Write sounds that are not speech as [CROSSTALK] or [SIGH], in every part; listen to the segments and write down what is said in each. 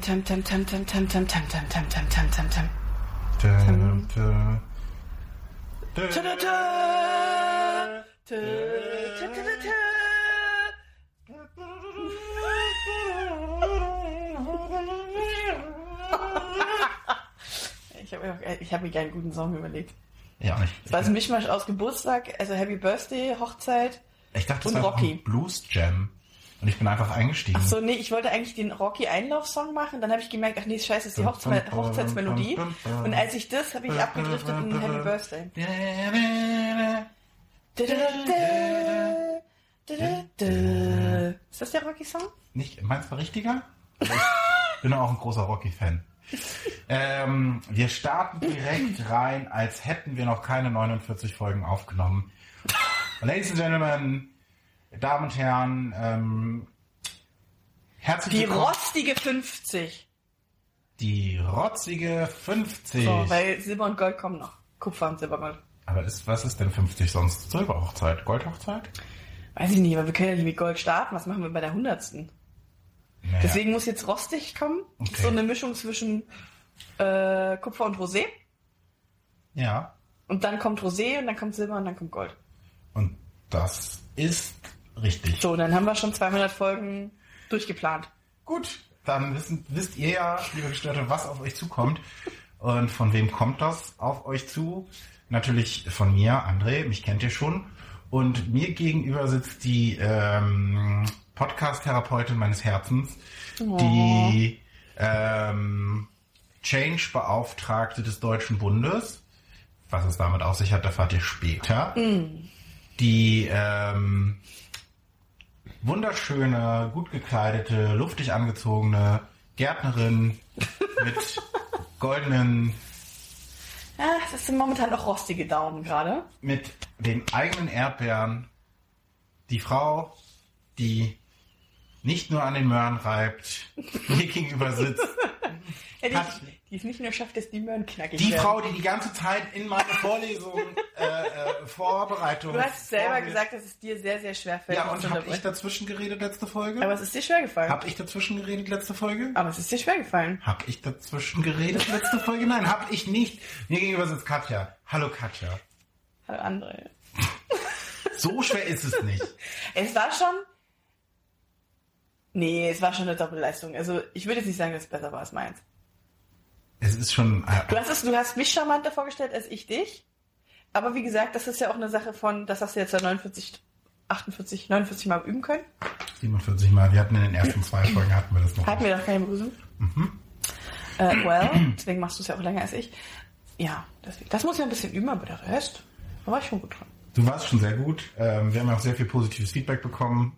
tem tem tem tem tem tem tem tem tem tem tem tem tem tem tem. Tum, tum. Ta-da-da! Ta- ta-ta-ta-ta! Ich habe ich hab mir einen guten Song überlegt. Ja, nicht. Es war ein Mischmasch aus Geburtstag, also Happy Birthday, Hochzeit. Ich dachte, und war Rocky. Blues Jam. Und ich bin einfach eingestiegen. Ach so, nee, ich wollte eigentlich den Rocky Einlaufsong machen, dann habe ich gemerkt, ach nee, scheiße, ist die Hochze Hochzeitsmelodie. Und als ich das, habe ich abgedriftet in Happy Birthday. Ist das der Rocky-Song? Nicht, meinst du richtiger? Ich [LAUGHS] bin auch ein großer Rocky-Fan. Ähm, wir starten direkt rein, als hätten wir noch keine 49 Folgen aufgenommen. Ladies and Gentlemen, Damen und Herren, ähm, herzlich Die willkommen. rostige 50. Die rotzige 50. So, weil Silber und Gold kommen noch. Kupfer und Silbergold. Aber ist, was ist denn 50 sonst? Silberhochzeit? Goldhochzeit? Weiß ich nicht, aber wir können ja nicht mit Gold starten. Was machen wir bei der hundertsten? Naja. Deswegen muss jetzt rostig kommen. Okay. So eine Mischung zwischen äh, Kupfer und Rosé. Ja. Und dann kommt Rosé und dann kommt Silber und dann kommt Gold. Und das ist richtig. So, dann haben wir schon 200 Folgen durchgeplant. Gut, dann wissen, wisst ihr ja, liebe Gestörte, was auf euch zukommt. Und von wem kommt das auf euch zu? Natürlich von mir, André, mich kennt ihr schon. Und mir gegenüber sitzt die ähm, Podcast-Therapeutin meines Herzens, die ähm, Change-Beauftragte des Deutschen Bundes. Was es damit auf sich hat, erfahrt ihr später. Die ähm, wunderschöne, gut gekleidete, luftig angezogene Gärtnerin [LAUGHS] mit goldenen, Ja, das sind momentan noch rostige Daumen gerade. mit den eigenen Erdbeeren. Die Frau, die nicht nur an den Möhren reibt, [LAUGHS] mir gegenüber sitzt. Ja, die, Hat- die es nicht nur schafft, dass die Möhren knackig Die werden. Frau, die die ganze Zeit in meine Vorlesung, äh, äh, Vorbereitung. Du hast selber vorge- gesagt, dass es dir sehr, sehr schwer fällt. Ja, und habe ich dazwischen geredet letzte Folge? Aber es ist dir schwer gefallen. Hab ich dazwischen geredet letzte Folge? Aber es ist dir schwer gefallen. Hab ich dazwischen geredet letzte Folge? Nein, hab ich nicht. Mir gegenüber sitzt Katja. Hallo Katja. Hallo André. So schwer ist es nicht. [LAUGHS] Es war schon. Nee, es war schon eine Doppelleistung. Also ich würde jetzt nicht sagen, dass es besser war als meins. Es ist schon. Du Äh, hast es, du hast mich charmanter vorgestellt als ich dich. Aber wie gesagt, das ist ja auch eine Sache von, das hast du jetzt ja 49, 48, 49 Mal üben können. 47 Mal. Wir hatten in den ersten zwei Folgen hatten wir das noch. Hatten wir doch keine Begrüßung. Äh, well, deswegen machst du es ja auch länger als ich. Ja, deswegen. Das muss ich ein bisschen üben, aber der Rest, da war ich schon gut dran. Du warst schon sehr gut. Ähm, wir haben auch sehr viel positives Feedback bekommen.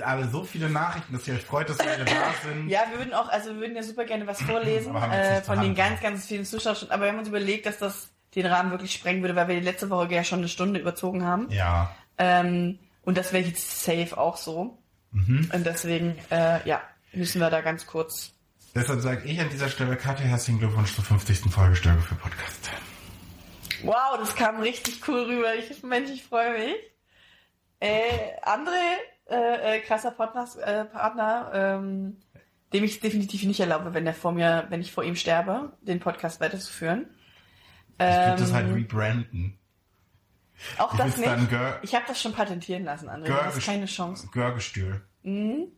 Alle so viele Nachrichten, dass ihr euch freut, dass wir alle da [LAUGHS] sind. Ja, wir würden auch, also wir würden ja super gerne was vorlesen äh, von den ganz, ganz vielen Zuschauern. Aber wir haben uns überlegt, dass das den Rahmen wirklich sprengen würde, weil wir die letzte Woche ja schon eine Stunde überzogen haben. Ja. Ähm, und das wäre jetzt safe auch so. Mhm. Und deswegen, äh, ja, müssen wir da ganz kurz. Deshalb sage ich an dieser Stelle Katja herzlichen Glückwunsch zur 50. Folge Störge für Podcast. Wow, das kam richtig cool rüber. Ich, Mensch, ich freue mich. Äh, André, äh, äh, krasser Partner, äh, Partner ähm, dem ich definitiv nicht erlaube, wenn er vor mir, wenn ich vor ihm sterbe, den Podcast weiterzuführen. Ich würde das Ähm, halt rebranden. Auch ich das nicht. Ich habe das schon patentieren lassen, André. Du Gör- hast keine Chance. Görgestühl. Und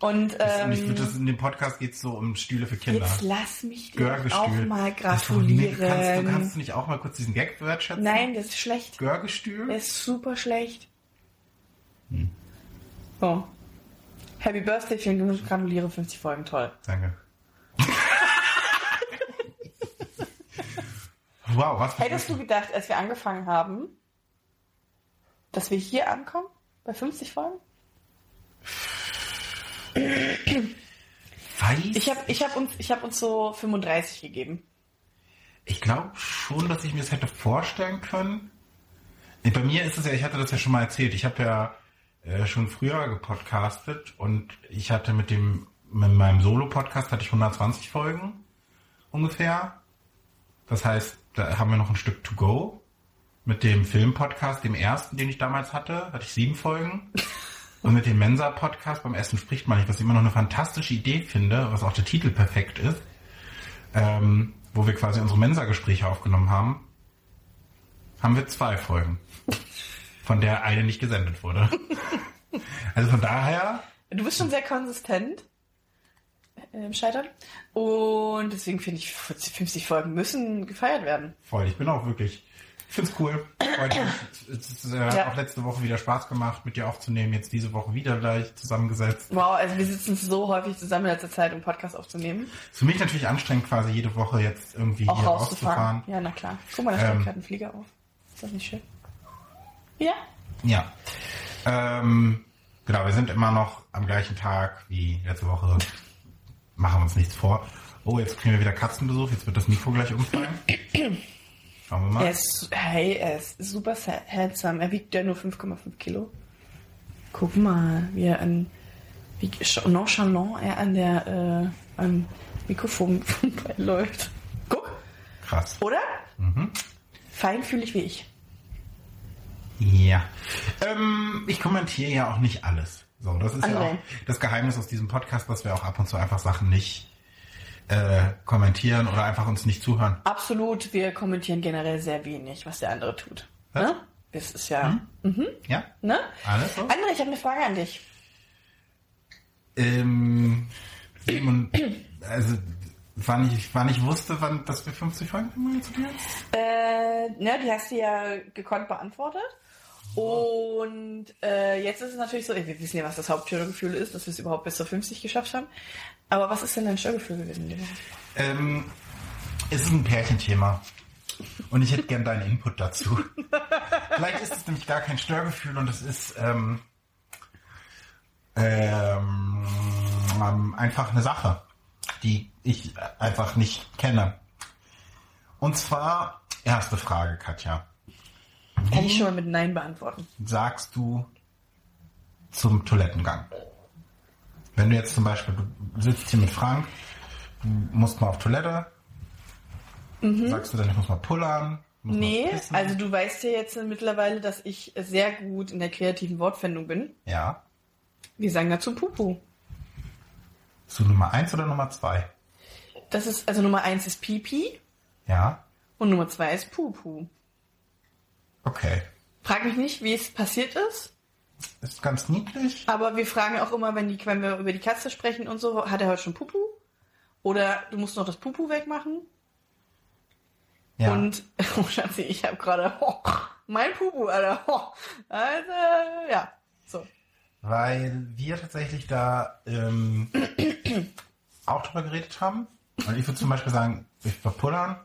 Und ich ähm, würde das in dem Podcast geht es so um Stühle für Kinder. jetzt lass mich dir auch mal Das gratulieren. Kannst, du kannst du nicht auch mal kurz diesen Gag wertschätzen? Nein, das ist schlecht. Görgestühl? Der ist super schlecht. So. Happy Birthday, vielen Glückwunsch, gratuliere, 50 Folgen, toll. Danke. [LAUGHS] wow, was Hättest du gedacht, als wir angefangen haben, dass wir hier ankommen? Bei 50 Folgen? Weiß? Ich habe ich hab uns, ich hab uns so 35 gegeben. Ich glaube schon, dass ich mir das hätte vorstellen können. Bei mir ist es ja, ich hatte das ja schon mal erzählt, ich habe ja äh, schon früher gepodcastet und ich hatte mit dem, mit meinem Solo-Podcast hatte ich 120 Folgen ungefähr. Das heißt, da haben wir noch ein Stück to go. Mit dem Film-Podcast, dem ersten, den ich damals hatte, hatte ich sieben Folgen. Und mit dem Mensa-Podcast beim Essen spricht man nicht, was ich immer noch eine fantastische Idee finde, was auch der Titel perfekt ist, ähm, wo wir quasi unsere Mensa-Gespräche aufgenommen haben, haben wir zwei Folgen, von der eine nicht gesendet wurde. [LAUGHS] Also von daher, Du bist schon sehr konsistent äh, im Scheitern. Und deswegen finde ich, 50 Folgen müssen gefeiert werden. voll, ich bin auch wirklich, ich find's cool. Freut mich. Es ist, äh, Ja. auch letzte Woche wieder Spaß gemacht, mit dir aufzunehmen, jetzt diese Woche wieder gleich zusammengesetzt. Wow, also wir sitzen so häufig zusammen in letzter Zeit, um Podcast aufzunehmen. Ist für mich natürlich anstrengend, quasi jede Woche jetzt irgendwie Auch hier rauszufahren. rauszufahren. Ja, na klar. Guck mal, da steigt Ähm. gerade ein Flieger auf. Ist das nicht schön? Ja. Ja. Ähm, genau, wir sind immer noch am gleichen Tag wie letzte Woche. Machen uns nichts vor. Oh, jetzt kriegen wir wieder Katzenbesuch. Jetzt wird das Mikro gleich umfallen. Schauen wir mal. Er ist, hey, er ist super handsome. Er wiegt ja nur 5,5 Kilo. Guck mal, wie er an, wie nonchalant er an der, äh, am Mikrofon [LAUGHS] vorbeiläuft. Guck, Krass. oder? Feinfühlig wie ich. Ja. Ähm, ich kommentiere ja auch nicht alles. So, das ist ja André. auch das Geheimnis aus diesem Podcast, dass wir auch ab und zu einfach Sachen nicht äh, kommentieren oder einfach uns nicht zuhören. Absolut, wir kommentieren generell sehr wenig, was der andere tut. Was? Ne? Das ist ja, Ja? ne? Alles so? André, ich habe eine Frage an dich. Ähm, Simon, also wann ich, wann ich wusste, wann, dass wir 50 Folgen zu dir? Äh, ne, die hast du ja gekonnt beantwortet. Und äh, jetzt ist es natürlich so, wir wissen ja, was das Hauptstörgefühl ist, dass wir es überhaupt bis zur 50 geschafft haben. Aber was ist denn dein Störgefühl gewesen? Ähm, es ist ein Pärchenthema. Und ich hätte gern deinen Input dazu. [LAUGHS] Vielleicht ist es nämlich gar kein Störgefühl und es ist ähm, ähm, ähm, einfach eine Sache, die ich einfach nicht kenne. Und zwar, erste Frage, Katja. Kann ich schon mal mit Nein beantworten. sagst du zum Toilettengang? Wenn du jetzt zum Beispiel, du sitzt hier mit Frank, du musst mal auf Toilette, sagst du dann, ich muss mal pullern? Nee, also du weißt ja jetzt mittlerweile, dass ich sehr gut in der kreativen Wortfindung bin. Ja. Wir sagen dazu Pupu. Zu Nummer eins oder Nummer zwei? Das ist, also Nummer eins ist Pipi Ja. und Nummer zwei ist Pupu. Okay. Frag mich nicht, wie es passiert ist. Ist ganz niedlich. Aber wir fragen auch immer, wenn, die, wenn wir über die Katze sprechen und so, hat er heute schon Pupu? Oder du musst noch das Pupu wegmachen? Ja. Und, [LAUGHS] oh Schatzi, ich habe gerade, oh, mein Pupu, Alter. Oh, also, ja, so. Weil wir tatsächlich da ähm, [CLEARS THROAT] auch drüber geredet haben. Und ich würde zum Beispiel sagen, ich war pullern.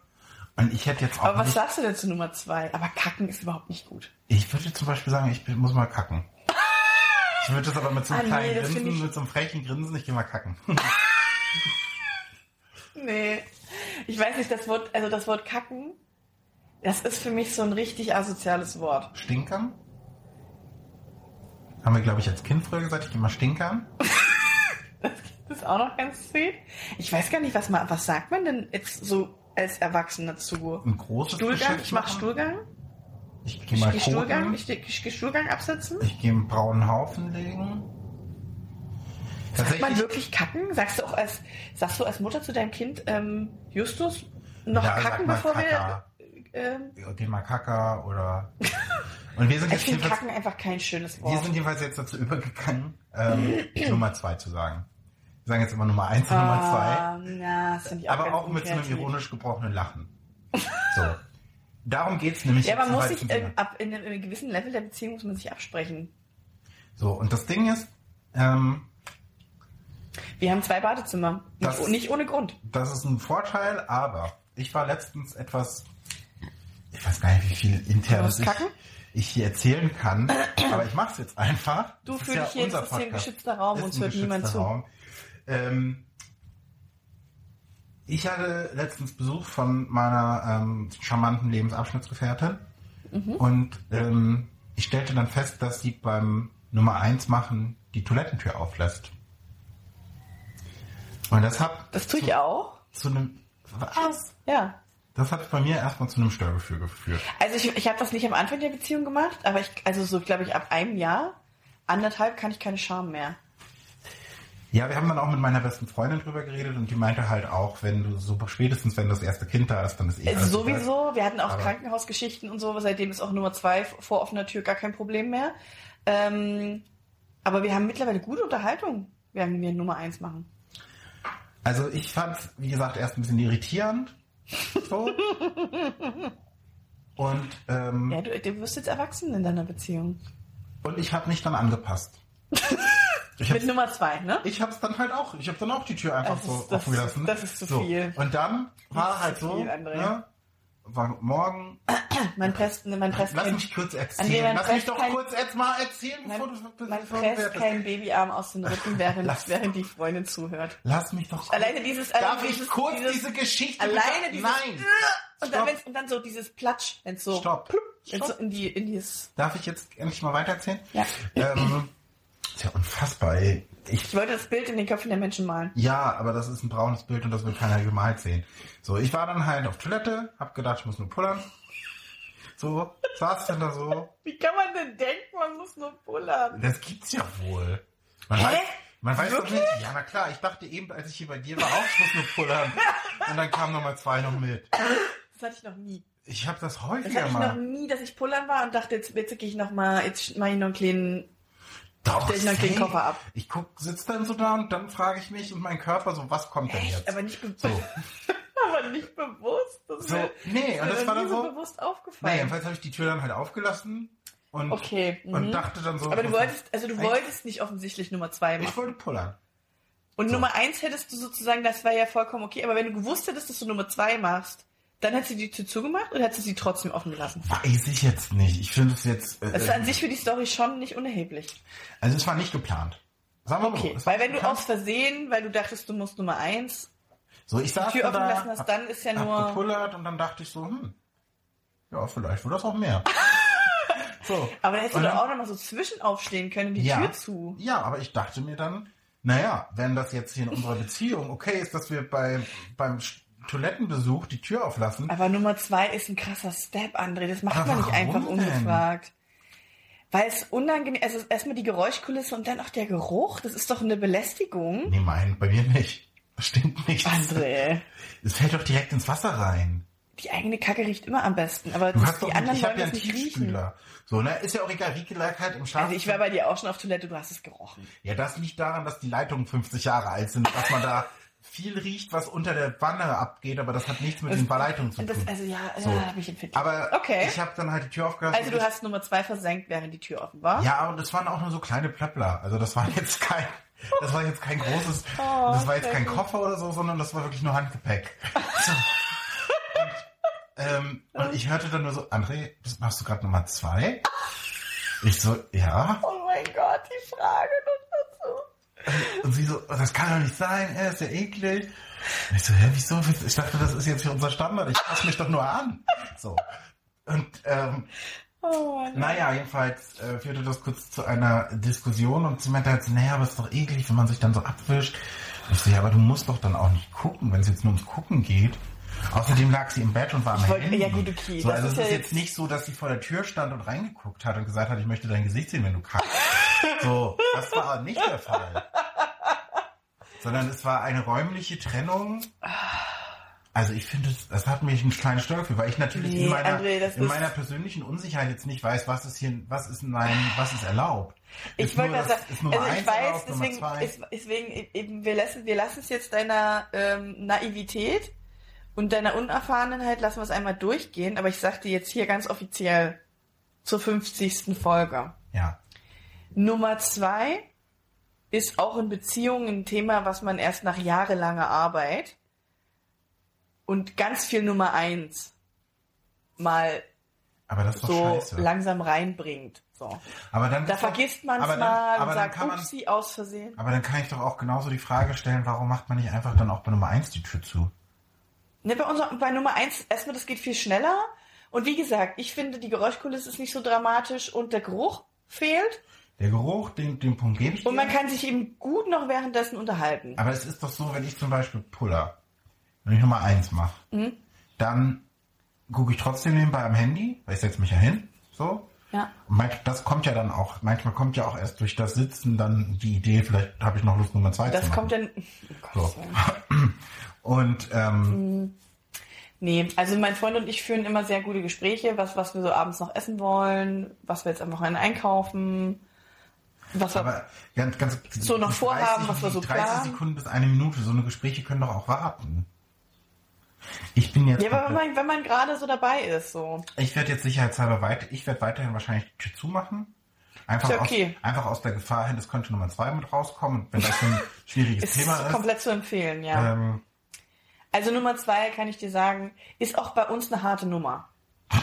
Und ich hätte jetzt auch Aber was sagst du denn zu Nummer zwei? Aber kacken ist überhaupt nicht gut. Ich würde zum Beispiel sagen, ich muss mal kacken. [LAUGHS] Ich würde das aber mit so einem Ah, nee, kleinen find Grinsen, ich- mit so einem frechen Grinsen, ich gehe mal kacken. [LAUGHS] Nee. Ich weiß nicht, das Wort, also das Wort kacken, das ist für mich so ein richtig asoziales Wort. Stinkern? Haben wir, glaube ich, als Kind früher gesagt, ich gehe mal stinkern. [LAUGHS] Das ist auch noch ganz sweet. Ich weiß gar nicht, was man, was sagt man denn jetzt so als Erwachsener zu? Ein großes Stuhlgang? Geschäft Ich mach machen. Stuhlgang? Ich gehe Ich mal gehe Stuhlgang? Ich, ich gehe Stuhlgang absetzen? Ich gehe einen braunen Haufen legen. Sagt man wirklich kacken? Sagst du auch als, sagst du als Mutter zu deinem Kind, ähm, Justus, noch Ja, kacken, bevor Kaka. wir, ähm, geh mal kacker oder... Und wir sind ich finde jedenfalls, kacken einfach kein schönes wir Wort. sind jedenfalls jetzt dazu übergegangen, ähm, Nummer zwei zu sagen. Sagen jetzt immer Nummer eins und Nummer zwei. Ja, das finde ich auch Aber auch mit so einem ironisch gebrochenen Lachen. [LAUGHS] So. Darum geht's nämlich Ja, man muss sich, äh, ab, in einem, in einem gewissen Level der Beziehung muss man sich absprechen. So, und das Ding ist, ähm, Wir haben zwei Badezimmer. Das- Nicht, nicht ohne Grund. das ist ein Vorteil, aber ich war letztens etwas, ich weiß gar nicht, wie viel internes ich, ich hier erzählen kann, [CLEARS THROAT] aber ich mache es jetzt einfach. Du Das ist fühl dich hier, unser ist hier ein geschützter Raum, Ist uns hört niemand zu. Raum. Ähm, ich hatte letztens Besuch von meiner ähm, charmanten Lebensabschnittsgefährtin Mhm. und ähm, ich stellte dann fest, dass sie beim Nummer eins machen die Toilettentür auflässt. Und das hat Das tue ich auch. zu einem was? Ja. Das hat bei mir erstmal zu einem Störgefühl geführt. Also ich, ich habe das nicht am Anfang der Beziehung gemacht, aber ich, also so glaube ich ab einem Jahr. anderthalb kann ich keine Scham mehr. Ja, wir haben dann auch mit meiner besten Freundin drüber geredet und die meinte halt auch, wenn du so spätestens, wenn das erste Kind da ist, dann ist eh alles sowieso, wir hatten auch Aber- Krankenhausgeschichten und so, seitdem ist auch Nummer zwei vor offener Tür gar kein Problem mehr. Ähm, aber wir haben mittlerweile gute Unterhaltung, während wir Nummer eins machen. Also ich fand's, wie gesagt, erst ein bisschen irritierend. So. [LAUGHS] und, ähm, Ja, du, du wirst jetzt erwachsen in deiner Beziehung. und ich habe mich dann angepasst. [LAUGHS] Ich Mit Nummer zwei, ne? ich hab's dann halt auch, ich habe dann auch die Tür einfach Das so ist- offen gelassen. das ist zu so. viel. Und dann war halt so, viel, ne, war morgen, [CLEARS THROAT] Mein Presst, mein Presst lass mich kurz erzählen, mein lass mich doch kein- kurz jetzt mal erzählen, mein, bevor mein du presst wertest. kein Babyarm aus den Rücken, [LAUGHS] während, Lass- während die Freundin zuhört. Lass mich doch Alleine dieses, Darf alleine ich dieses, kurz dieses, diese Geschichte alleine bitte? dieses, Nein. und dann, Stopp. und dann so dieses Platsch, wenn's so, Stopp. wenn's so in die, in dieses, Darf ich jetzt endlich mal weitererzählen? Ja. Ähm, [CLEARS THROAT] ist ja unfassbar, ey. Ich, ich wollte das Bild in den Köpfen der Menschen malen. ja, aber das ist ein braunes Bild und das will keiner gemalt sehen. So, ich war dann halt auf Toilette, hab gedacht, ich muss nur pullern. So, saß dann da so. [LAUGHS] Wie kann man denn denken, man muss nur pullern? Das gibt's ja wohl. Man Hä? weiß, man weiß doch nicht. Ja, na klar, ich dachte eben, als ich hier bei dir war, auch, ich muss nur pullern. Und dann kam Nummer zwei noch mit. Das hatte ich noch nie. Ich habe das Das häufiger hatte ich noch mal. nie, dass ich pullern war und dachte, jetzt, jetzt gehe ich noch mal, jetzt mache ich noch einen kleinen, Doch, stell ich noch einen kleinen safe. Koffer ab. Ich guck, sitz dann so da und dann frage ich mich und mein Körper so, was kommt denn jetzt? aber nicht, be So. [LAUGHS] aber nicht bewusst. Das So, mir- nee, ist und das war dann so so- bewusst aufgefallen. jedenfalls habe ich die Tür dann halt aufgelassen und, Okay, und mhm. dachte dann so. aber du wolltest, also du wolltest nicht offensichtlich Nummer zwei Ich machen. wollte pullern. Und so. Nummer eins hättest du sozusagen, das war ja vollkommen okay, aber wenn du gewusst hättest, dass du Nummer zwei machst, dann hättest du die Tür zugemacht oder hättest du sie trotzdem offen gelassen? Weiß ich jetzt nicht. Ich finde es jetzt. Äh, Das ist an sich für die Story schon nicht unerheblich. also es war nicht geplant. Sagen wir mal Okay, so. es war weil wenn du aus Versehen, weil du dachtest, du musst Nummer eins, so, ich saß Tür offen da, lassen hast, hab- dann ist ja hab nur- gepullert und dann dachte ich so, hm, ja, vielleicht wird das auch mehr. [LAUGHS] so. aber dann hättest Und du doch dann- auch noch mal so zwischen aufstehen können, die ja, Tür zu. Ja, aber ich dachte mir dann, naja, wenn das jetzt hier in unserer Beziehung okay ist, dass wir bei, beim Toilettenbesuch die Tür auflassen, Aber Nummer zwei ist ein krasser Step, André. Das macht Aber man nicht einfach ungefragt. Weil es unangenehm, also erstmal die Geräuschkulisse und dann auch der Geruch, das ist doch eine Belästigung. nee, mein, bei mir nicht. Das stimmt nicht. André, Es fällt doch direkt ins Wasser rein. die eigene Kacke riecht immer am besten, aber Du hast doch die nicht, anderen ich wollen ja das nicht riechen. So, ne, ist ja auch egal, Rieke lag halt im Schlaf. Also ich war bei dir auch schon auf Toilette, du hast es gerochen. ja, das liegt daran, dass die Leitungen 50 Jahre alt sind, dass man da [LAUGHS] viel riecht, was unter der Wanne abgeht, aber das hat nichts mit den Leitungen zu Und das, tun. also ja, So. ja, habe ich empfindlich. aber okay. ich habe dann halt die Tür aufgelassen. Also du und hast Nummer zwei versenkt, während die Tür offen war. Ja, und das waren auch nur so kleine Plöppler. Also das war jetzt kein, das war jetzt kein großes, [LAUGHS] Oh, das war jetzt kein. Koffer oder so, sondern das war wirklich nur Handgepäck. [LAUGHS] So. Und, ähm, und ich hörte dann nur so, André, das machst du gerade Nummer zwei? [LAUGHS] Ich so, ja. Oh mein Gott, die Frage dazu. Und sie so, das kann doch nicht sein, er ist ja eklig. Und ich so, hä, wieso? Ich dachte, das ist jetzt hier unser Standard, ich passe mich doch nur an. So. Und ähm, Oh Mann. Naja, jedenfalls äh, führte das kurz zu einer Diskussion und sie meinte halt, so, naja, aber ist doch eklig, wenn man sich dann so abwischt. Und ich so, ja, aber du musst doch dann auch nicht gucken, wenn es jetzt nur ums Gucken geht. Außerdem lag sie im Bett und war am wollte- Handy. ja gut, okay, So, das also ist es ja ist jetzt- nicht so, dass sie vor der Tür stand und reingeguckt hat und gesagt hat, ich möchte dein Gesicht sehen, wenn du kackst. so, das war nicht der Fall. Sondern es war eine räumliche Trennung. Also ich finde, das, das hat mich ein kleines Störgefühl, weil ich natürlich Nee, in, meiner, André, in meiner persönlichen Unsicherheit jetzt nicht weiß, was ist hier, was ist nein, was ist erlaubt. Ich wollte das- sagen, also ich weiß, erlaubt, deswegen, ist, deswegen eben, wir lassen, wir lassen es jetzt deiner ähm, Naivität und deiner Unerfahrenheit lassen wir es einmal durchgehen, aber ich sag dir jetzt hier ganz offiziell zur 50. Folge. Ja. Nummer zwei ist auch in Beziehungen ein Thema, was man erst nach jahrelanger Arbeit und ganz viel Nummer eins mal so scheiße. langsam reinbringt. So. aber dann Da vergisst man es dann- mal aber und dann sagt, kann man, aus Versehen. aber dann kann ich doch auch genauso die Frage stellen, warum macht man nicht einfach dann auch bei Nummer eins die Tür zu? Ne, bei, unser, bei Nummer eins, erstmal, das geht viel schneller. Und wie gesagt, ich finde, die Geräuschkulisse ist nicht so dramatisch und der Geruch fehlt. Der Geruch, den, den Punkt gebe ich dir. Und man kann sich eben gut noch währenddessen unterhalten. Aber es ist doch so, wenn ich zum Beispiel Puller, wenn ich Nummer eins mache, Mhm. dann gucke ich trotzdem nebenbei am Handy, weil ich setze mich ja hin, so, Ja. Manch- Das kommt ja dann auch, manchmal kommt ja auch erst durch das Sitzen dann die Idee, vielleicht habe ich noch Lust, Nummer zwei Das zu machen. kommt dann. Oh So. [CLEARS THROAT] Und ähm, Nee, also mein Freund und ich führen immer sehr gute Gespräche, was, was wir so abends noch essen wollen, was wir jetzt am Wochenende einkaufen, was wir, aber ganz, ganz So noch vorhaben, was wir so 30 planen. Sekunden bis eine Minute, so eine Gespräche können doch auch warten. Ich bin jetzt ja, aber wenn man, wenn man gerade so dabei ist, so. Ich werde jetzt sicherheitshalber weiter, ich werde weiterhin wahrscheinlich die Tür zumachen. Einfach, ja okay. aus, einfach aus der Gefahr hin, es könnte Nummer zwei mit rauskommen. Wenn das so ein [LAUGHS] schwieriges Ist Thema ist. komplett zu empfehlen, ja. Ähm, Also Nummer zwei, kann ich dir sagen, ist auch bei uns eine harte Nummer. [LAUGHS]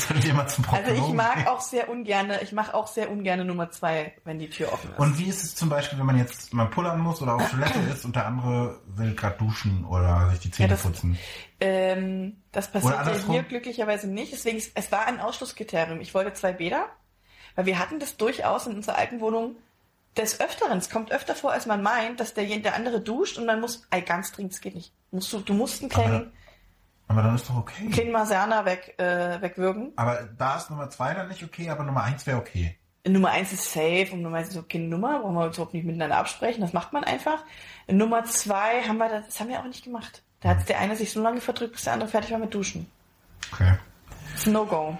[LAUGHS] sollten wir mal zum Also ich Proktologen mag auch sehr ungerne, ich mache auch sehr ungerne Nummer zwei, wenn die Tür offen ist. Und wie ist es zum Beispiel, wenn man jetzt mal pullern muss oder auf Toilette ist und der andere will gerade duschen oder sich die Zähne Ja, das- putzen? Ähm, das passiert ja hier glücklicherweise nicht. Deswegen, es- es war ein Ausschlusskriterium. Ich wollte zwei Bäder, weil wir hatten das durchaus in unserer alten Wohnung des Öfteren. Es kommt öfter vor, als man meint, dass der, der andere duscht und man muss, ey, ganz dringend, es geht nicht. Musst du, du musst einen kleinen, Aber dann ist doch okay. kleinen Maserner weg, äh, wegwürgen. Aber da ist Nummer zwei dann nicht okay, aber Nummer eins wäre okay. Nummer eins ist safe und Nummer eins ist okay Nummer, brauchen wir uns überhaupt nicht miteinander absprechen, das macht man einfach. Nummer zwei haben wir, das das haben wir auch nicht gemacht. Da hat der eine sich so lange verdrückt, bis der andere fertig war mit Duschen. Okay. Das ist ein No-Go.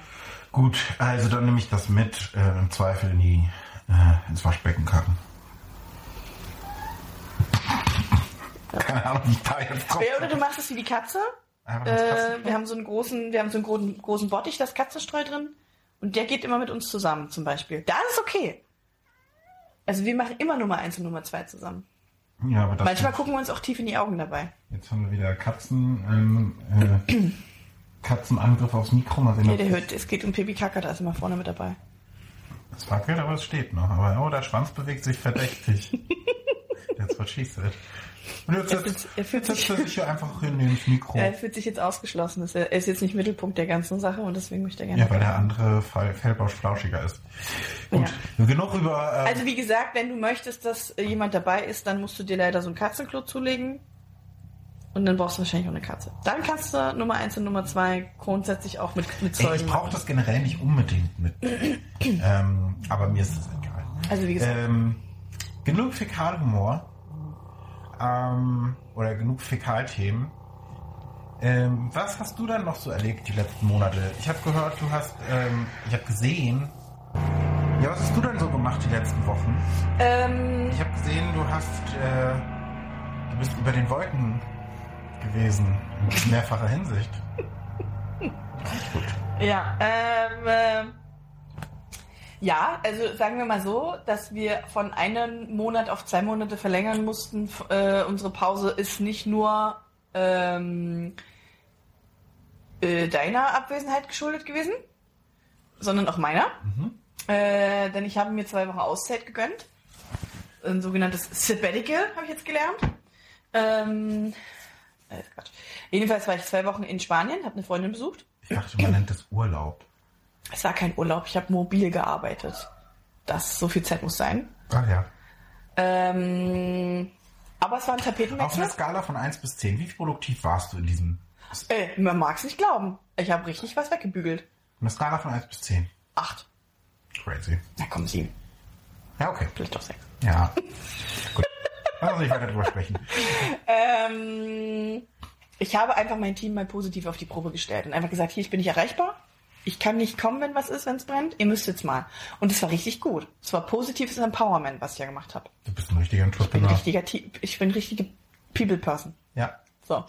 Gut, also dann nehme ich das mit, äh, im Zweifel in die, äh, ins Waschbecken kacken. [LAUGHS] Keine Ahnung, wie ich da jetzt drauf Ja, oder du machst es wie die Katze. Ins Äh, wir haben so einen großen, wir haben so einen großen, großen Bottich, da ist Katzenstreu drin. Und der geht immer mit uns zusammen, zum Beispiel. Da ist okay. Also wir machen immer Nummer eins und Nummer zwei zusammen. ja, aber das Manchmal gucken wir uns auch tief in die Augen dabei. Jetzt haben wir wieder Katzen, ähm, äh, [CLEARS THROAT] Katzenangriff aufs Mikro. Mal sehen, Nee, der das- hört, es geht um Pipi Kaka, da ist immer vorne mit dabei. Es wackelt, aber es steht noch. Aber oh, der Schwanz bewegt sich verdächtig. That's what she said. Und jetzt Er setzt fühlt- er fühlt sich- er sich einfach hin ins Mikro. Er fühlt sich jetzt ausgeschlossen. Das- Er ist jetzt nicht Mittelpunkt der ganzen Sache und deswegen möchte er gerne. Ja, weil der andere Fall Fellbausch flauschiger ist. Gut, genug über... ähm, Also wie gesagt, wenn du möchtest, dass jemand dabei ist, dann musst du dir leider so ein Katzenklo zulegen. Und dann brauchst du wahrscheinlich auch eine Katze. Dann kannst du Nummer eins und Nummer zwei grundsätzlich auch mit, mit ey, Zeugen ich brauche das generell nicht unbedingt mit. [CLEARS THROAT] ähm, aber mir ist es egal. Also wie gesagt, Ähm, genug Fäkalhumor. Ähm, oder genug Fäkalthemen. Ähm, was hast du dann noch so erlebt die letzten Monate? Ich habe gehört, du hast, ähm, ich habe gesehen. Ja, was hast du denn so gemacht die letzten Wochen? ähm, Ich habe gesehen, du hast, äh, du bist über den Wolken gewesen in mehrfacher Hinsicht. Gut. [LAUGHS] ja, ähm, äh, ja, also sagen wir mal so, dass wir von einem Monat auf zwei Monate verlängern mussten. Äh, unsere Pause ist nicht nur ähm, äh, deiner Abwesenheit geschuldet gewesen, sondern auch meiner. Äh, denn ich habe mir zwei Wochen Auszeit gegönnt. Ein sogenanntes Sabbatical habe ich jetzt gelernt. Ähm, äh. Jedenfalls war ich zwei Wochen in Spanien, habe eine Freundin besucht. Ich dachte, man nennt das Urlaub. Es war kein Urlaub, ich habe mobil gearbeitet. Das, so viel Zeit muss sein. Ach ja. Ähm, aber es war ein Auf Tapetenwechsel. einer Skala von 1 bis 10, wie produktiv warst du in diesem? Ey, man mag's nicht glauben. Ich habe richtig was weggebügelt. Eine Skala von 1 bis 10. Acht. Crazy. Na komm, sieben. Ja, okay. Vielleicht doch sechs. Ja. [LAUGHS] Gut. Lass uns nicht weiter drüber sprechen. Ähm, ich habe einfach mein Team mal positiv auf die Probe gestellt und einfach gesagt, hier, ich bin nicht erreichbar. Ich kann nicht kommen, wenn was ist, wenn es brennt. Ihr müsst jetzt mal. Und es war richtig gut. Es war positives Empowerment, was ich ja gemacht habe. Du bist ein richtiger Ich bin Entrepreneur. richtiger, ich bin richtige People Person. Ja. So.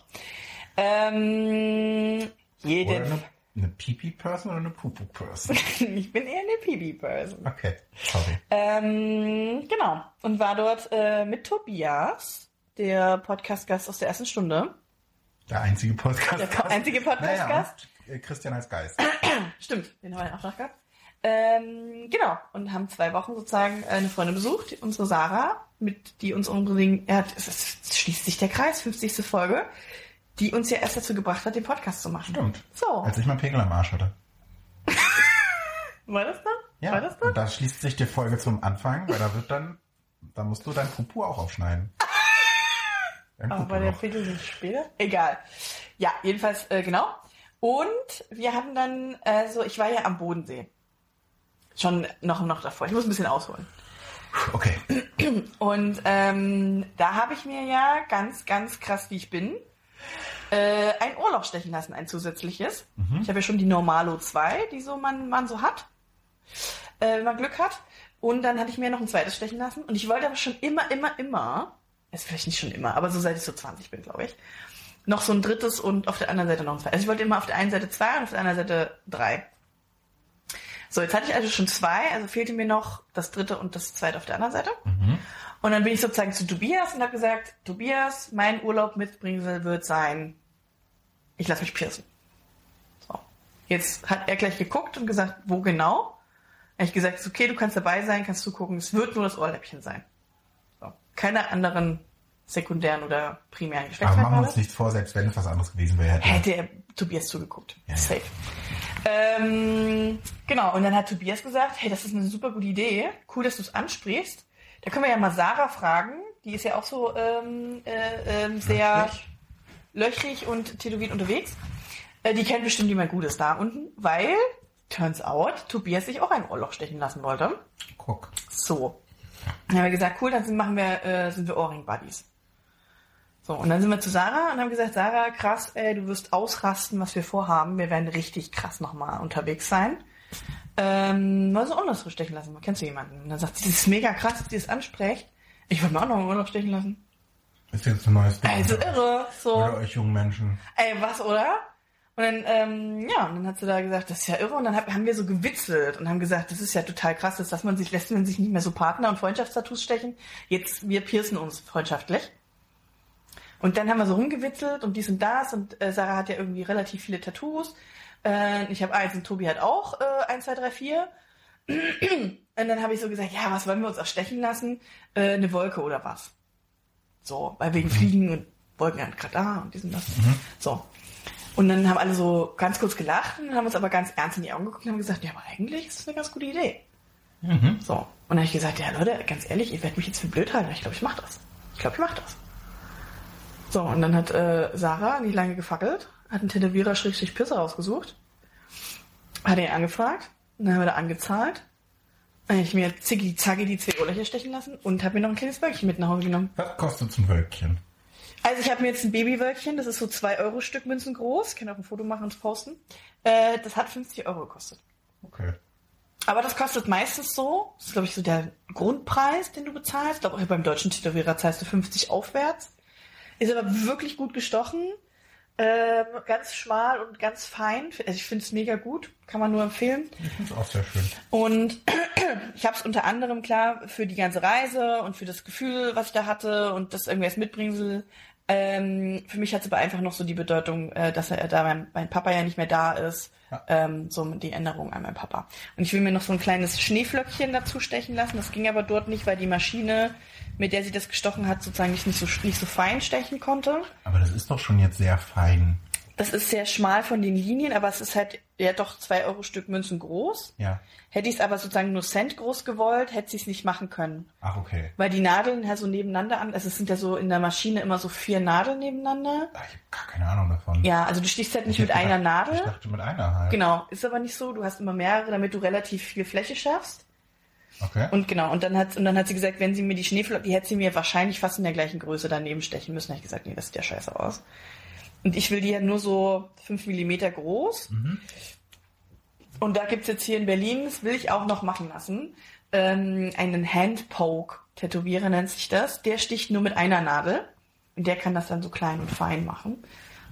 Ähm, Oder jede, eine, eine Pipi-Person oder eine Pupu-Person? [LAUGHS] ich bin eher eine PB Person. Okay, sorry. Ähm, genau. Und war dort äh, mit Tobias, der Podcast-Gast aus der ersten Stunde. Der einzige Podcast. Der einzige Podcast-Gast? Äh, Christian als Geist. [CLEARS THROAT] Stimmt, den haben wir auch noch gehabt. Ähm, genau. Und haben zwei Wochen sozusagen eine Freundin besucht, unsere Sarah, mit die uns unbedingt, ja, es, schließt sich der Kreis, 50. Folge, die uns ja erst dazu gebracht hat, den Podcast zu machen. Stimmt. So, Als ich meinen Pegel am Arsch hatte. [LAUGHS] war das dann? Ja. War das dann? Und da schließt sich die Folge zum Anfang, weil da wird dann, da musst du dein Pupu auch aufschneiden. [LAUGHS] Dein Aber der. Viertel nicht später? Egal. Ja, jedenfalls, äh, genau. Und wir hatten dann, also ich war ja am Bodensee. Schon noch, noch davor. Ich muss ein bisschen ausholen. Okay. Und ähm, da habe ich mir ja ganz, ganz krass, wie ich bin, äh, ein Ohrloch stechen lassen, ein zusätzliches. Ich habe ja schon die Normalo 2, die so man, man so hat, äh, wenn man Glück hat. Und dann hatte ich mir noch ein zweites stechen lassen. Und ich wollte aber schon immer, immer, immer, ist vielleicht nicht schon immer, aber so seit ich so 20 bin, glaube ich, noch so ein drittes und auf der anderen Seite noch ein zweites. Also ich wollte immer auf der einen Seite zwei und auf der anderen Seite drei. So, jetzt hatte ich also schon zwei, also fehlte mir noch das dritte und das zweite auf der anderen Seite. Und dann bin ich sozusagen zu Tobias und habe gesagt, Tobias, mein Urlaub mit Bringsel wird sein, ich lasse mich piercen. So. Jetzt hat er gleich geguckt und gesagt, wo genau? Habe ich gesagt, ist okay, du kannst dabei sein, kannst du gucken, es wird nur das Ohrläppchen sein. So. Keine anderen sekundären oder primären Aber machen wir uns nichts vor, selbst wenn es was anderes gewesen wäre. hätte- er Tobias zugeguckt. Ja. Safe. Ähm, genau, und dann hat Tobias gesagt, hey, das ist eine super gute Idee. Cool, dass du es ansprichst. Da können wir ja mal Sarah fragen. Die ist ja auch so ähm, äh, ähm, sehr Löchrig. löchrig und tätowiert unterwegs. Äh, die kennt bestimmt jemand Gutes da unten, weil, turns out, Tobias sich auch ein Ohrloch stechen lassen wollte. Guck. So. Dann haben wir gesagt, cool, dann sind, machen wir, äh, sind wir Ohrring-Buddies. So, und dann sind wir zu Sarah und haben gesagt, Sarah, krass, ey, du wirst ausrasten, was wir vorhaben. Wir werden richtig krass nochmal unterwegs sein. Ähm, mal so Ohrloch stechen lassen. Kennst du jemanden? Und dann sagt sie, das ist mega krass, dass sie das anspricht. Ich wollte mir auch noch ein Ohrloch stechen lassen. Ist jetzt ein neues Ding. Also irre. So. Oder euch jungen Menschen. Ey, was, oder? Und dann, ähm, ja, und dann hat sie da gesagt, das ist ja irre. Und dann hab, haben wir so gewitzelt und haben gesagt, das ist ja total krass, dass dass man sich, lässt man sich nicht mehr so Partner- und Freundschaftstattoos stechen. Jetzt, wir piercen uns freundschaftlich. Und dann haben wir so rumgewitzelt und dies und das. Und äh, Sarah hat ja irgendwie relativ viele Tattoos. Äh, ich habe eins und Tobi hat auch äh, eins, zwei, drei, vier. [CLEARS THROAT] Und dann habe ich so gesagt, ja, was wollen wir uns auch stechen lassen? Äh, eine Wolke oder was? So, weil wegen Fliegen und Wolken ja gerade da und dies und das. So. Und dann haben alle so ganz kurz gelacht und haben uns aber ganz ernst in die Augen geguckt und haben gesagt, ja, aber eigentlich ist das eine ganz gute Idee. So. Und dann habe ich gesagt, ja Leute, ganz ehrlich, ihr werdet mich jetzt für blöd halten. Ich glaube, ich mache das. Ich glaube, ich mache das. So, und dann hat äh, Sarah nicht lange gefackelt, hat einen Tätowierer schrägstrich Pisser rausgesucht, hat ihn angefragt, dann haben wir da angezahlt. Dann habe ich mir ziggy zacki die zwei Ohrlöcher stechen lassen und habe mir noch ein kleines Wölkchen mit nach Hause genommen. Was kostet ein Wölkchen? Also ich habe mir jetzt ein Babywölkchen, das ist so 2 Euro Stück Münzen groß. Ich kann auch ein Foto machen und posten. Äh, das hat 50 Euro gekostet. Okay. Aber das kostet meistens so, das ist glaube ich so der Grundpreis, den du bezahlst. Ich glaube auch beim deutschen Tätowierer zahlst du 50 aufwärts. Ist aber wirklich gut gestochen. Ähm, ganz schmal und ganz fein. Also ich finde es mega gut. Kann man nur empfehlen. Ich finde es auch sehr schön. Und [CLEARS THROAT] ich habe es unter anderem klar für die ganze Reise und für das Gefühl, was ich da hatte und das irgendwie als Mitbringsel. Ähm, für mich hat es aber einfach noch so die Bedeutung, äh, dass er da mein, mein Papa ja nicht mehr da ist. Ja. Ähm, so die Änderung an meinen Papa. Und ich will mir noch so ein kleines Schneeflöckchen dazu stechen lassen. Das ging aber dort nicht, weil die Maschine, mit der sie das gestochen hat, sozusagen nicht, nicht, so, nicht so fein stechen konnte. Aber das ist doch schon jetzt sehr fein. Das ist sehr schmal von den Linien, aber es ist halt ja doch zwei Euro Stück Münzen groß. Ja. Hätte ich es aber sozusagen nur Cent groß gewollt, hätte ich es nicht machen können. Ach, okay. Weil die Nadeln ja so nebeneinander an, also es sind ja so in der Maschine immer so vier Nadeln nebeneinander. Ich habe gar keine Ahnung davon. Ja, also du stichst halt nicht Ich mit einer gedacht- Nadel. Ich dachte mit einer halt. Genau, ist aber nicht so. Du hast immer mehrere, damit du relativ viel Fläche schaffst. Okay. Und genau, und dann hat, und dann hat sie gesagt, wenn sie mir die Schneeflocken, die hätte sie mir wahrscheinlich fast in der gleichen Größe daneben stechen müssen. Da hab ich gesagt, nee, das sieht ja scheiße aus. Und ich will die ja nur so fünf Millimeter groß. Und da gibt's jetzt hier in Berlin, das will ich auch noch machen lassen, ähm, einen Handpoke. Tätowierer nennt sich das. Der sticht nur mit einer Nadel. Und der kann das dann so klein und fein machen.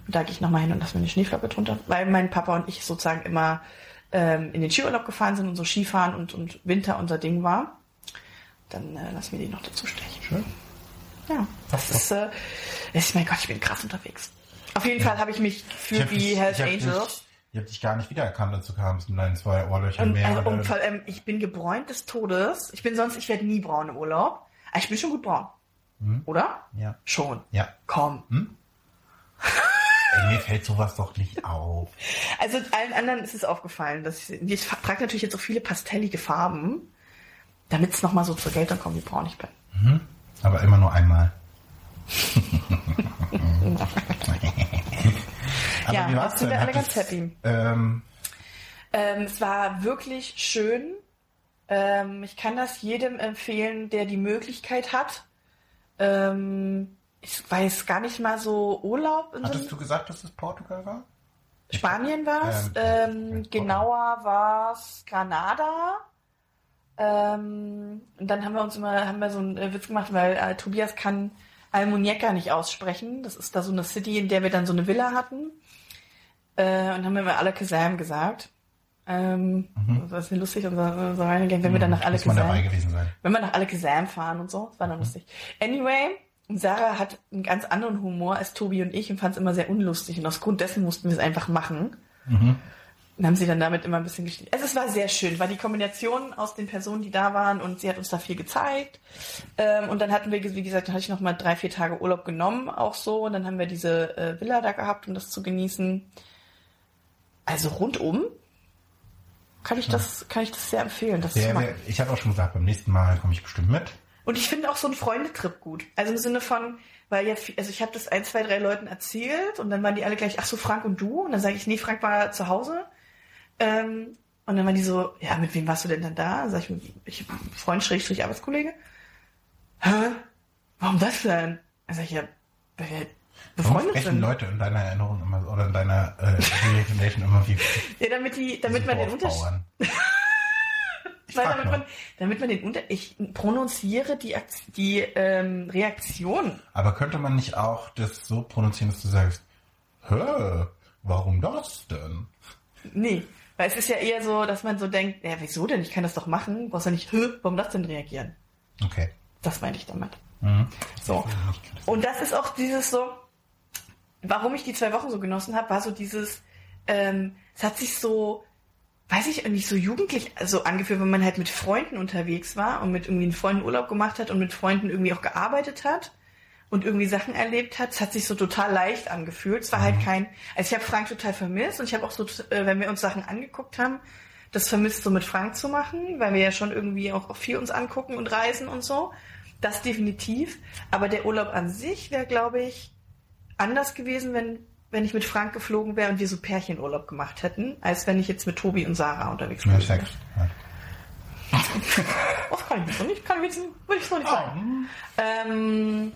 Und da gehe ich nochmal hin und lasse mir eine Schneeflocke drunter, weil mein Papa und ich sozusagen immer ähm, in den Skiurlaub gefahren sind und so Skifahren und, und Winter unser Ding war. Dann äh, lass mir die noch dazu stechen. Schön. Ja, das ist, äh, ist, mein Gott, ich bin krass unterwegs. Auf jeden Fall habe ich mich Ich gefühlt hab wie dich- Hells ich Angels. Ich habe dich gar nicht wiedererkannt, als du kamst mit deinen zwei Ohrlöchern mehr. also, und vor allem, ich bin gebräunt des Todes. Ich bin sonst, ich werde nie braun im Urlaub. Aber ich bin schon gut braun. Oder? ja. Schon. Ja. Komm. Ey, mir fällt sowas doch nicht auf. Also allen anderen ist es aufgefallen, dass ich, ich trage natürlich jetzt so viele pastellige Farben, damit es nochmal so zur Geltung kommt, wie braun ich bin. Aber immer nur einmal. [LAUGHS] Aber ja, wie war's sind denn? wir alle Hat ganz es, happy. Ähm, Ähm, es war wirklich schön. Ähm, ich kann das jedem empfehlen, der die Möglichkeit hat. Ähm, ich weiß gar nicht mal so Urlaub in so hattest du gesagt, dass es Portugal war? Spanien war es. Ähm, Ähm, genauer war es Granada. Ähm, und dann haben wir uns immer haben wir so einen äh, Witz gemacht, weil äh, Tobias kann Almuñeca nicht aussprechen. Das ist da so eine City, in der wir dann so eine Villa hatten. Äh, und haben wir immer alle Kesam gesagt. Ähm, Das ist lustig, unser so reingegangen, wenn wir dann nach alle Mhm. Muss man dabei Kesam, gewesen sein. wenn wir nach alle Kesam fahren und so. Das war Mhm. dann lustig. Anyway, Sarah hat einen ganz anderen Humor als Tobi und ich und fand es immer sehr unlustig. Und aus Grund dessen mussten wir es einfach machen. Und haben sie dann damit immer ein bisschen gespielt. Also es war sehr schön, war die Kombination aus den Personen, die da waren und sie hat uns da viel gezeigt. Ähm, und dann hatten wir, wie gesagt, dann hatte ich noch mal drei, vier Tage Urlaub genommen, auch so. Und dann haben wir diese äh, Villa da gehabt, um das zu genießen. Also rundum kann ich das, kann ich das sehr empfehlen. Das sehr, ich habe auch schon gesagt, beim nächsten Mal komme ich bestimmt mit. Und ich finde auch so einen Freundetrip gut. Also im Sinne von, weil ja, also ich habe das ein, zwei, drei Leuten erzählt und dann waren die alle gleich, ach so, Frank und du? Und dann sage ich, nee, Frank war zu Hause. Ähm, und dann waren die so, ja, mit wem warst du denn dann da? Sag ich, ich Freund, Schrägstrich, Arbeitskollege. Hä? Warum das denn? Dann sag ich, ja, Warum befreundet sprechen sind. Leute in deiner Erinnerung immer oder in deiner äh, immer wie Ja, damit die, damit man den Unterschied, [LAUGHS] weil damit nur. man, damit man den Unter, ich prononziere die, Akt- die ähm, Reaktion. Aber könnte man nicht auch das so pronuncieren, dass du sagst, hä, warum das denn? Nee, weil es ist ja eher so, dass man so denkt, ja, wieso denn? Ich kann das doch machen. Brauchst ja nicht, warum das denn reagieren? Okay. Das meinte ich damit. Mhm. So. Und das ist auch dieses so, warum ich die zwei Wochen so genossen habe, war so dieses, ähm, es hat sich so, weiß ich, irgendwie so jugendlich so angefühlt, wenn man halt mit Freunden unterwegs war und mit irgendwie einen Freunden Urlaub gemacht hat und mit Freunden irgendwie auch gearbeitet hat und irgendwie Sachen erlebt hat. Es hat sich so total leicht angefühlt. Es war halt kein, also ich habe Frank total vermisst und ich habe auch so, äh, wenn wir uns Sachen angeguckt haben, das vermisst so mit Frank zu machen, weil wir ja schon irgendwie auch viel uns angucken und reisen und so. Das definitiv. Aber der Urlaub an sich wäre, glaube ich, anders gewesen, wenn, wenn ich mit Frank geflogen wäre und wir so Pärchenurlaub gemacht hätten, als wenn ich jetzt mit Tobi und Sarah unterwegs Sex. Ja. das kann ich so nicht, kann ich, so nicht sagen. Ähm,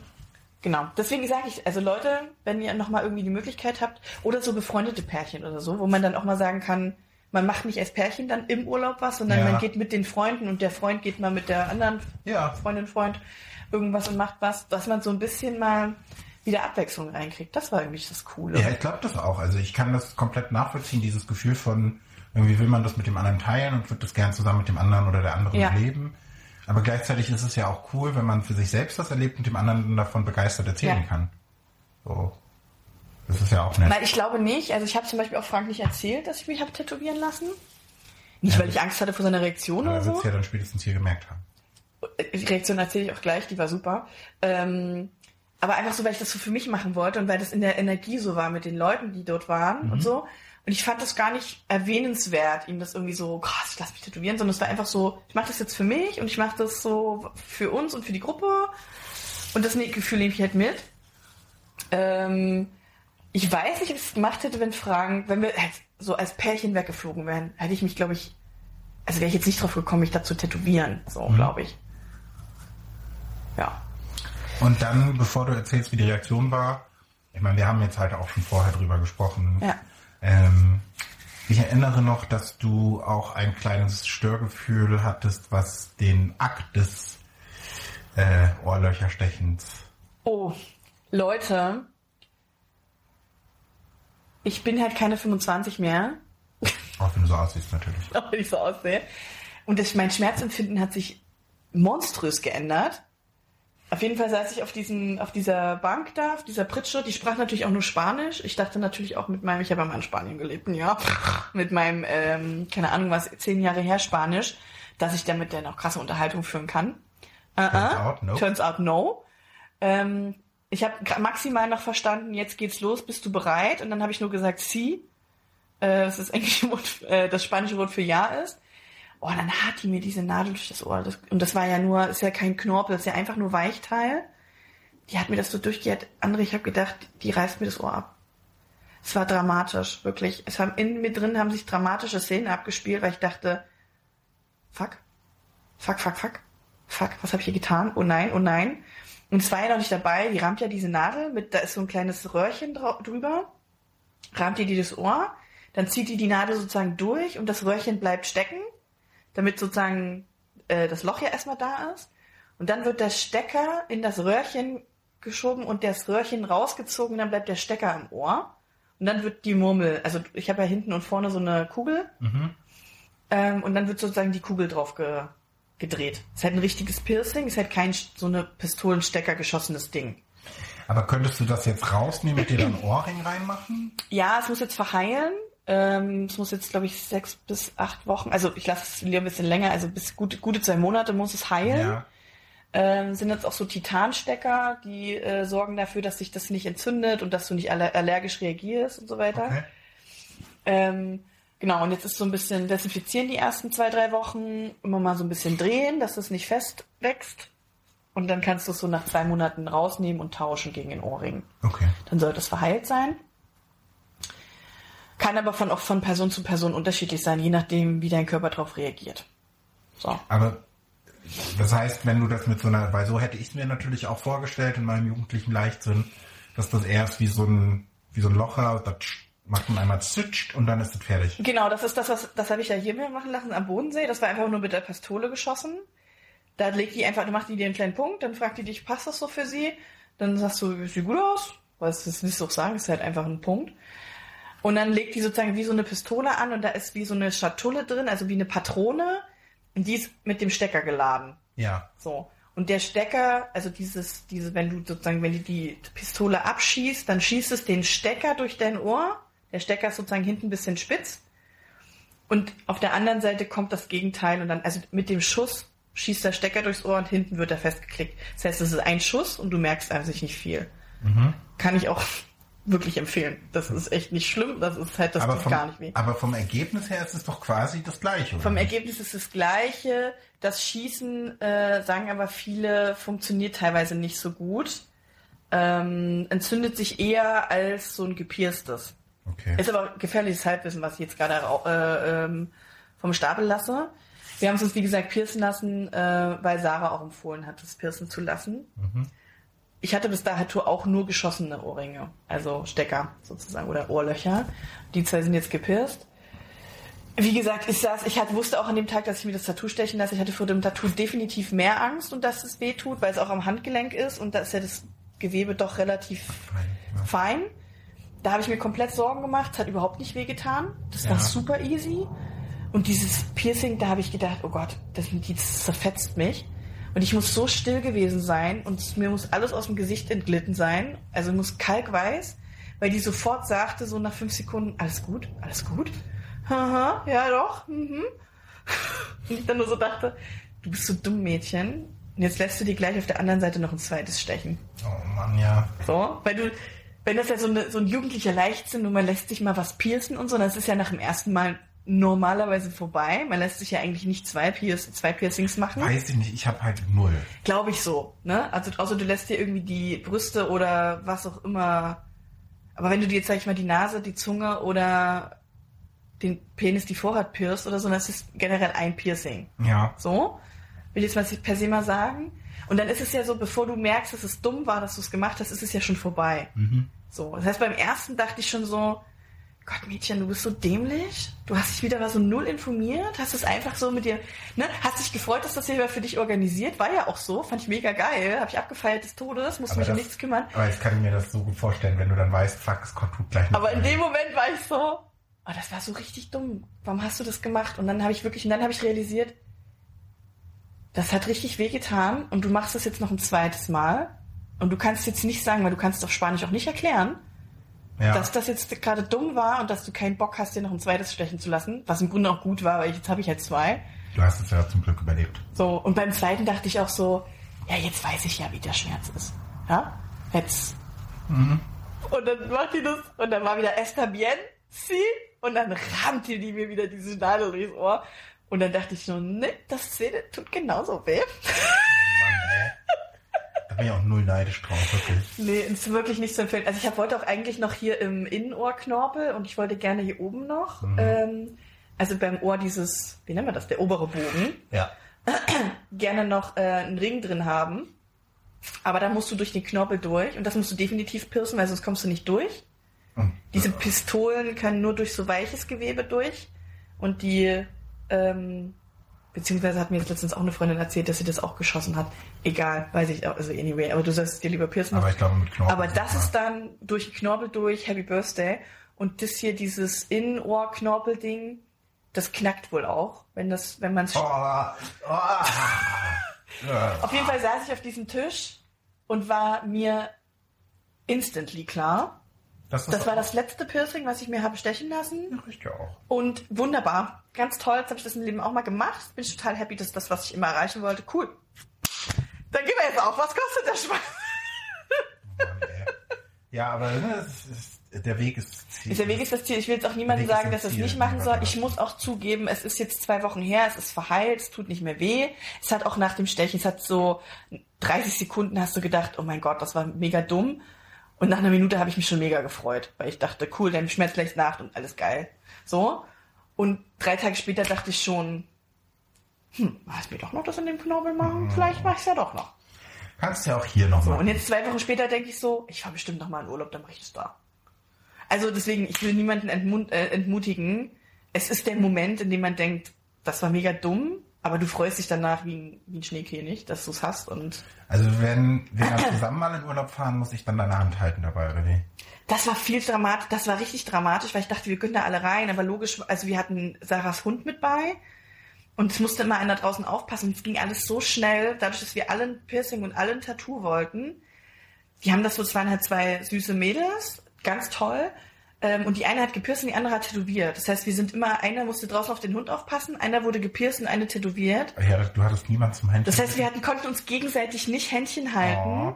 genau, deswegen sage ich, also Leute, wenn ihr nochmal irgendwie die Möglichkeit habt, oder so befreundete Pärchen oder so, wo man dann auch mal sagen kann, man macht nicht als Pärchen dann im Urlaub was, sondern Ja. man geht mit den Freunden und der Freund geht mal mit der anderen Ja. Freundin, Freund irgendwas und macht was, dass man so ein bisschen mal wieder Abwechslung reinkriegt. Das war irgendwie das Coole. Ja, ich glaube das auch. Also ich kann das komplett nachvollziehen, dieses Gefühl von, irgendwie will man das mit dem anderen teilen und wird das gern zusammen mit dem anderen oder der anderen Ja. leben. Aber gleichzeitig ist es ja auch cool, wenn man für sich selbst was erlebt und dem anderen davon begeistert erzählen Ja. kann. So. Das ist ja auch nett. Weil ich glaube nicht, also ich habe zum Beispiel auch Frank nicht erzählt, dass ich mich habe tätowieren lassen. Nicht, Ja, weil ich Angst hatte vor seiner Reaktion oder so. es ja dann spätestens hier gemerkt haben. Die Reaktion erzähle ich auch gleich, die war super. Ähm, aber einfach so, weil ich das so für mich machen wollte und weil das in der Energie so war mit den Leuten, die dort waren und so. Und ich fand das gar nicht erwähnenswert, ihm das irgendwie so, krass, ich lasse mich tätowieren, sondern es war einfach so, ich mache das jetzt für mich und ich mache das so für uns und für die Gruppe. Und das Gefühl nehme ich halt mit. Ähm, ich weiß nicht, ob ich es gemacht hätte, wenn Fragen, wenn wir halt so als Pärchen weggeflogen wären, hätte ich mich, glaube ich, also wäre ich jetzt nicht drauf gekommen, mich da zu tätowieren, so, glaube ich. Ja. Und dann, bevor du erzählst, wie die Reaktion war, ich meine, wir haben jetzt halt auch schon vorher drüber gesprochen. Ja. Ähm, ich erinnere noch, dass du auch ein kleines Störgefühl hattest, was den Akt des äh, Ohrlöcherstechens. Oh, Leute, ich bin halt keine 25 mehr, Auch wenn du so aussiehst, natürlich. [LAUGHS] auch wenn ich so aussehe. Und das, mein Schmerzempfinden hat sich monströs geändert. Auf jeden Fall saß ich auf, diesen, auf dieser Bank da, auf dieser Pritsche. Die sprach natürlich auch nur Spanisch. Ich dachte natürlich auch mit meinem, ich habe ja mal in Spanien gelebt, ja, mit meinem, ähm, keine Ahnung was, zehn Jahre her Spanisch, dass ich damit dann auch krasse Unterhaltung führen kann. Uh Turns out, no. Turns out no. Ähm, ich habe maximal noch verstanden, jetzt geht's los, bist du bereit? Und dann habe ich nur gesagt, sie. Äh, das ist [LAUGHS] äh, das spanische Wort für ja ist. Oh, dann hat die mir diese Nadel durch das Ohr. Das, und das war ja nur, ist ja kein Knorpel, ist ja einfach nur Weichteil. Die hat mir das so durchgehört. Andere, ich habe gedacht, die reißt mir das Ohr ab. Es war dramatisch, wirklich. Es haben in mir drin haben sich dramatische Szenen abgespielt, weil ich dachte, fuck, fuck, fuck, fuck, fuck, was habe ich hier getan? Oh nein, oh nein. Und es war ja noch nicht dabei, die rammt ja diese Nadel mit, da ist so ein kleines Röhrchen drüber, rammt ihr die das Ohr, dann zieht die die Nadel sozusagen durch und das Röhrchen bleibt stecken, damit sozusagen äh, das Loch ja erstmal da ist. Und dann wird der Stecker in das Röhrchen geschoben und das Röhrchen rausgezogen, dann bleibt der Stecker im Ohr. Und dann wird die Murmel, also ich habe ja hinten und vorne so eine Kugel. Mhm. Ähm, und dann wird sozusagen die Kugel drauf ge gedreht. Es ist halt ein richtiges Piercing, es ist halt kein so eine Pistolenstecker geschossenes Ding. Aber könntest du das jetzt rausnehmen und dir dann Ohrring reinmachen? Ja, es muss jetzt verheilen. Ähm, es muss jetzt, glaube ich, sechs bis acht Wochen, also ich lasse es lieber ein bisschen länger, also bis gute, gute zwei Monate muss es heilen. Ja. Ähm, sind jetzt auch so Titanstecker, die äh, sorgen dafür, dass sich das nicht entzündet und dass du nicht aller allergisch reagierst und so weiter. Okay. Ähm, genau, und jetzt ist so ein bisschen desinfizieren die ersten zwei, drei Wochen, immer mal so ein bisschen drehen, dass es nicht fest wächst. Und dann kannst du es so nach zwei Monaten rausnehmen und tauschen gegen den Ohrring. Okay. Dann sollte es verheilt sein. Kann aber von, auch von Person zu Person unterschiedlich sein, je nachdem, wie dein Körper darauf reagiert. So. Aber das heißt, wenn du das mit so einer, weil so hätte ich es mir natürlich auch vorgestellt in meinem jugendlichen Leichtsinn, dass das erst wie so ein, wie so ein Locher, das macht man einmal zitscht und dann ist es fertig. Genau, das ist das, was, das habe ich ja hier mir machen lassen am Bodensee. Das war einfach nur mit der Pistole geschossen. Da legt die einfach, du machst die dir einen kleinen Punkt, dann fragt die dich, passt das so für sie? Dann sagst du, sieht gut aus. Weil es ist nicht so sagen, es ist halt einfach ein Punkt. Und dann legt die sozusagen wie so eine Pistole an und da ist wie so eine Schatulle drin, also wie eine Patrone und die ist mit dem Stecker geladen. Ja. So. Und der Stecker, also dieses, diese, wenn du sozusagen, wenn du die Pistole abschießt, dann schießt es den Stecker durch dein Ohr. Der Stecker ist sozusagen hinten ein bisschen spitz. Und auf der anderen Seite kommt das Gegenteil und dann, also mit dem Schuss schießt der Stecker durchs Ohr und hinten wird er festgeklickt. Das heißt, es ist ein Schuss und du merkst an sich nicht viel. Mhm. Kann ich auch wirklich empfehlen. Das ist echt nicht schlimm, das ist halt, das aber tut vom, gar nicht weh. Aber vom Ergebnis her ist es doch quasi das Gleiche. Oder? Vom Ergebnis ist es das Gleiche. Das Schießen, äh, sagen aber viele, funktioniert teilweise nicht so gut. Ähm, entzündet sich eher als so ein gepierstes. Okay. Ist aber gefährliches Halbwissen, was ich jetzt gerade äh, ähm, vom Stapel lasse. Wir haben es uns, wie gesagt, piercen lassen, äh, weil Sarah auch empfohlen hat, das piercen zu lassen. Mhm ich hatte bis dato auch nur geschossene Ohrringe, also Stecker sozusagen oder Ohrlöcher. Die zwei sind jetzt gepierst. Wie gesagt, ich saß, ich hatte, wusste auch an dem Tag, dass ich mir das Tattoo stechen lasse. Ich hatte vor dem Tattoo definitiv mehr Angst und dass es weh tut, weil es auch am Handgelenk ist und da ist ja das Gewebe doch relativ fein. Ja. fein. Da habe ich mir komplett Sorgen gemacht, es hat überhaupt nicht weh getan. Das ja. war super easy. Und dieses Piercing, da habe ich gedacht, oh Gott, das, das zerfetzt mich. Und ich muss so still gewesen sein und mir muss alles aus dem Gesicht entglitten sein. Also muss kalkweiß, weil die sofort sagte, so nach fünf Sekunden, alles gut, alles gut. Haha, ja doch. Mhm. [LAUGHS] Und ich dann nur so dachte, du bist so dumm, Mädchen. Und jetzt lässt du dir gleich auf der anderen Seite noch ein zweites stechen. Oh Mann, ja. So, weil du, wenn das ja so, eine, so ein jugendlicher Leichtsinn und man lässt sich mal was piercen und so, das ist ja nach dem ersten Mal normalerweise vorbei. Man lässt sich ja eigentlich nicht zwei, Pierc zwei Piercings machen. Weiß ich nicht, ich habe halt null. Glaube ich so. Ne? Also außer du lässt dir irgendwie die Brüste oder was auch immer. Aber wenn du dir jetzt, sag ich mal, die Nase, die Zunge oder den Penis, die Vorhaut piercst oder so, dann ist es generell ein Piercing. Ja. So? Will ich jetzt mal per se mal sagen. Und dann ist es ja so, bevor du merkst, dass es dumm war, dass du es gemacht hast, ist es ja schon vorbei. Mhm. So. Das heißt, beim ersten dachte ich schon so, Gott, Mädchen, du bist so dämlich. Du hast dich wieder mal so null informiert, hast es einfach so mit dir, ne? Hast dich gefreut, dass das hier für dich organisiert, war ja auch so, fand ich mega geil, habe ich abgefeiert des Todes, musste mich um nichts kümmern. Aber ich kann mir das so gut vorstellen, wenn du dann weißt, fuck, es tut gleich noch. Aber in dem Moment war ich so, oh, das war so richtig dumm. Warum hast du das gemacht? Und dann habe ich wirklich, und dann habe ich realisiert, das hat richtig wehgetan und du machst das jetzt noch ein zweites Mal und du kannst jetzt nicht sagen, weil du kannst es auf Spanisch auch nicht erklären ja. Dass das jetzt gerade dumm war und dass du keinen Bock hast, dir noch ein zweites stechen zu lassen, was im Grunde auch gut war, weil jetzt habe ich halt zwei. Du hast es ja zum Glück überlebt. So, und beim zweiten dachte ich auch so, ja, jetzt weiß ich ja, wie der Schmerz ist. Ja? Jetzt. Mhm. Und dann macht die das, und dann war wieder Esta bien, sie, und dann rammte die mir wieder diese Nadel durchs Ohr. Und dann dachte ich so, ne, das Szene tut genauso weh. [LAUGHS] Da bin ich auch null neidisch drauf, wirklich. Nee, ist wirklich nicht zu empfehlen. Also ich hab, wollte auch eigentlich noch hier im Innenohrknorpel und ich wollte gerne hier oben noch, ähm, also beim Ohr dieses, wie nennen wir das, der obere Bogen, Ja. [CLEARS THROAT] gerne noch äh, einen Ring drin haben. Aber da musst du durch den Knorpel durch und das musst du definitiv piercen, weil sonst kommst du nicht durch. Und, Diese Pistolen können nur durch so weiches Gewebe durch und die, ähm, beziehungsweise hat mir jetzt letztens auch eine Freundin erzählt, dass sie das auch geschossen hat. Egal, weiß ich auch, also anyway, aber du sollst dir lieber piercen. aber ich glaube mit Knorpel. Aber das ist dann durch Knorpel durch, Happy Birthday. Und das hier, dieses Innenohr-Knorpel-Ding, das knackt wohl auch, wenn das, wenn man es Oh, oh, auf jeden Fall saß ich auf diesem Tisch und war mir instantly klar. Das, Das war das letzte Piercing, was ich mir habe stechen lassen. Ja auch. Und wunderbar. Ganz toll. Jetzt habe ich das im Leben auch mal gemacht. Bin ich total happy. Das ist das, was ich immer erreichen wollte. Cool. Dann gehen wir jetzt auf. Was kostet der Spaß? [LAUGHS] Ja, aber ne, es ist, der Weg ist Ziel. Der Weg ist das Ziel. Ich will jetzt auch niemandem sagen, das dass er es nicht machen soll. Ich muss auch zugeben, es ist jetzt zwei Wochen her, es ist verheilt, es tut nicht mehr weh. Es hat auch nach dem Stechen, es hat so 30 Sekunden hast du gedacht, oh mein Gott, das war mega dumm. Und nach einer Minute habe ich mich schon mega gefreut, weil ich dachte, cool, dein Schmerz lässt nach und alles geil. So. Und drei Tage später dachte ich schon, hm, hast mir doch noch das in dem Knorpel machen? Vielleicht mach ich ja doch noch. Kannst ja auch hier noch So, machen. und jetzt zwei Wochen später denke ich so, ich fahre bestimmt noch mal in Urlaub, dann mache ich das da. Also deswegen, ich will niemanden äh, entmutigen. Es ist der Moment, in dem man denkt, das war mega dumm, aber du freust dich danach wie ein, wie ein Schneekönig, dass du es hast. Und Also wenn wir dann zusammen mal in Urlaub fahren, muss ich dann deine Hand halten dabei, oder wie? das war viel dramatisch, das war richtig dramatisch, weil ich dachte, wir können da alle rein, aber logisch, also wir hatten Sarahs Hund mit bei. Und es musste immer einer draußen aufpassen. Es ging alles so schnell, dadurch, dass wir alle ein Piercing und alle ein Tattoo wollten. Die haben das so, es waren halt zwei süße Mädels, ganz toll. Ähm, und die eine hat gepierst und die andere hat tätowiert. Das heißt, wir sind immer, einer musste draußen auf den Hund aufpassen, einer wurde gepierst und eine tätowiert. Ja, du hattest niemand zum Händchen. Das heißt, wir hatten, konnten uns gegenseitig nicht Händchen halten. Oh.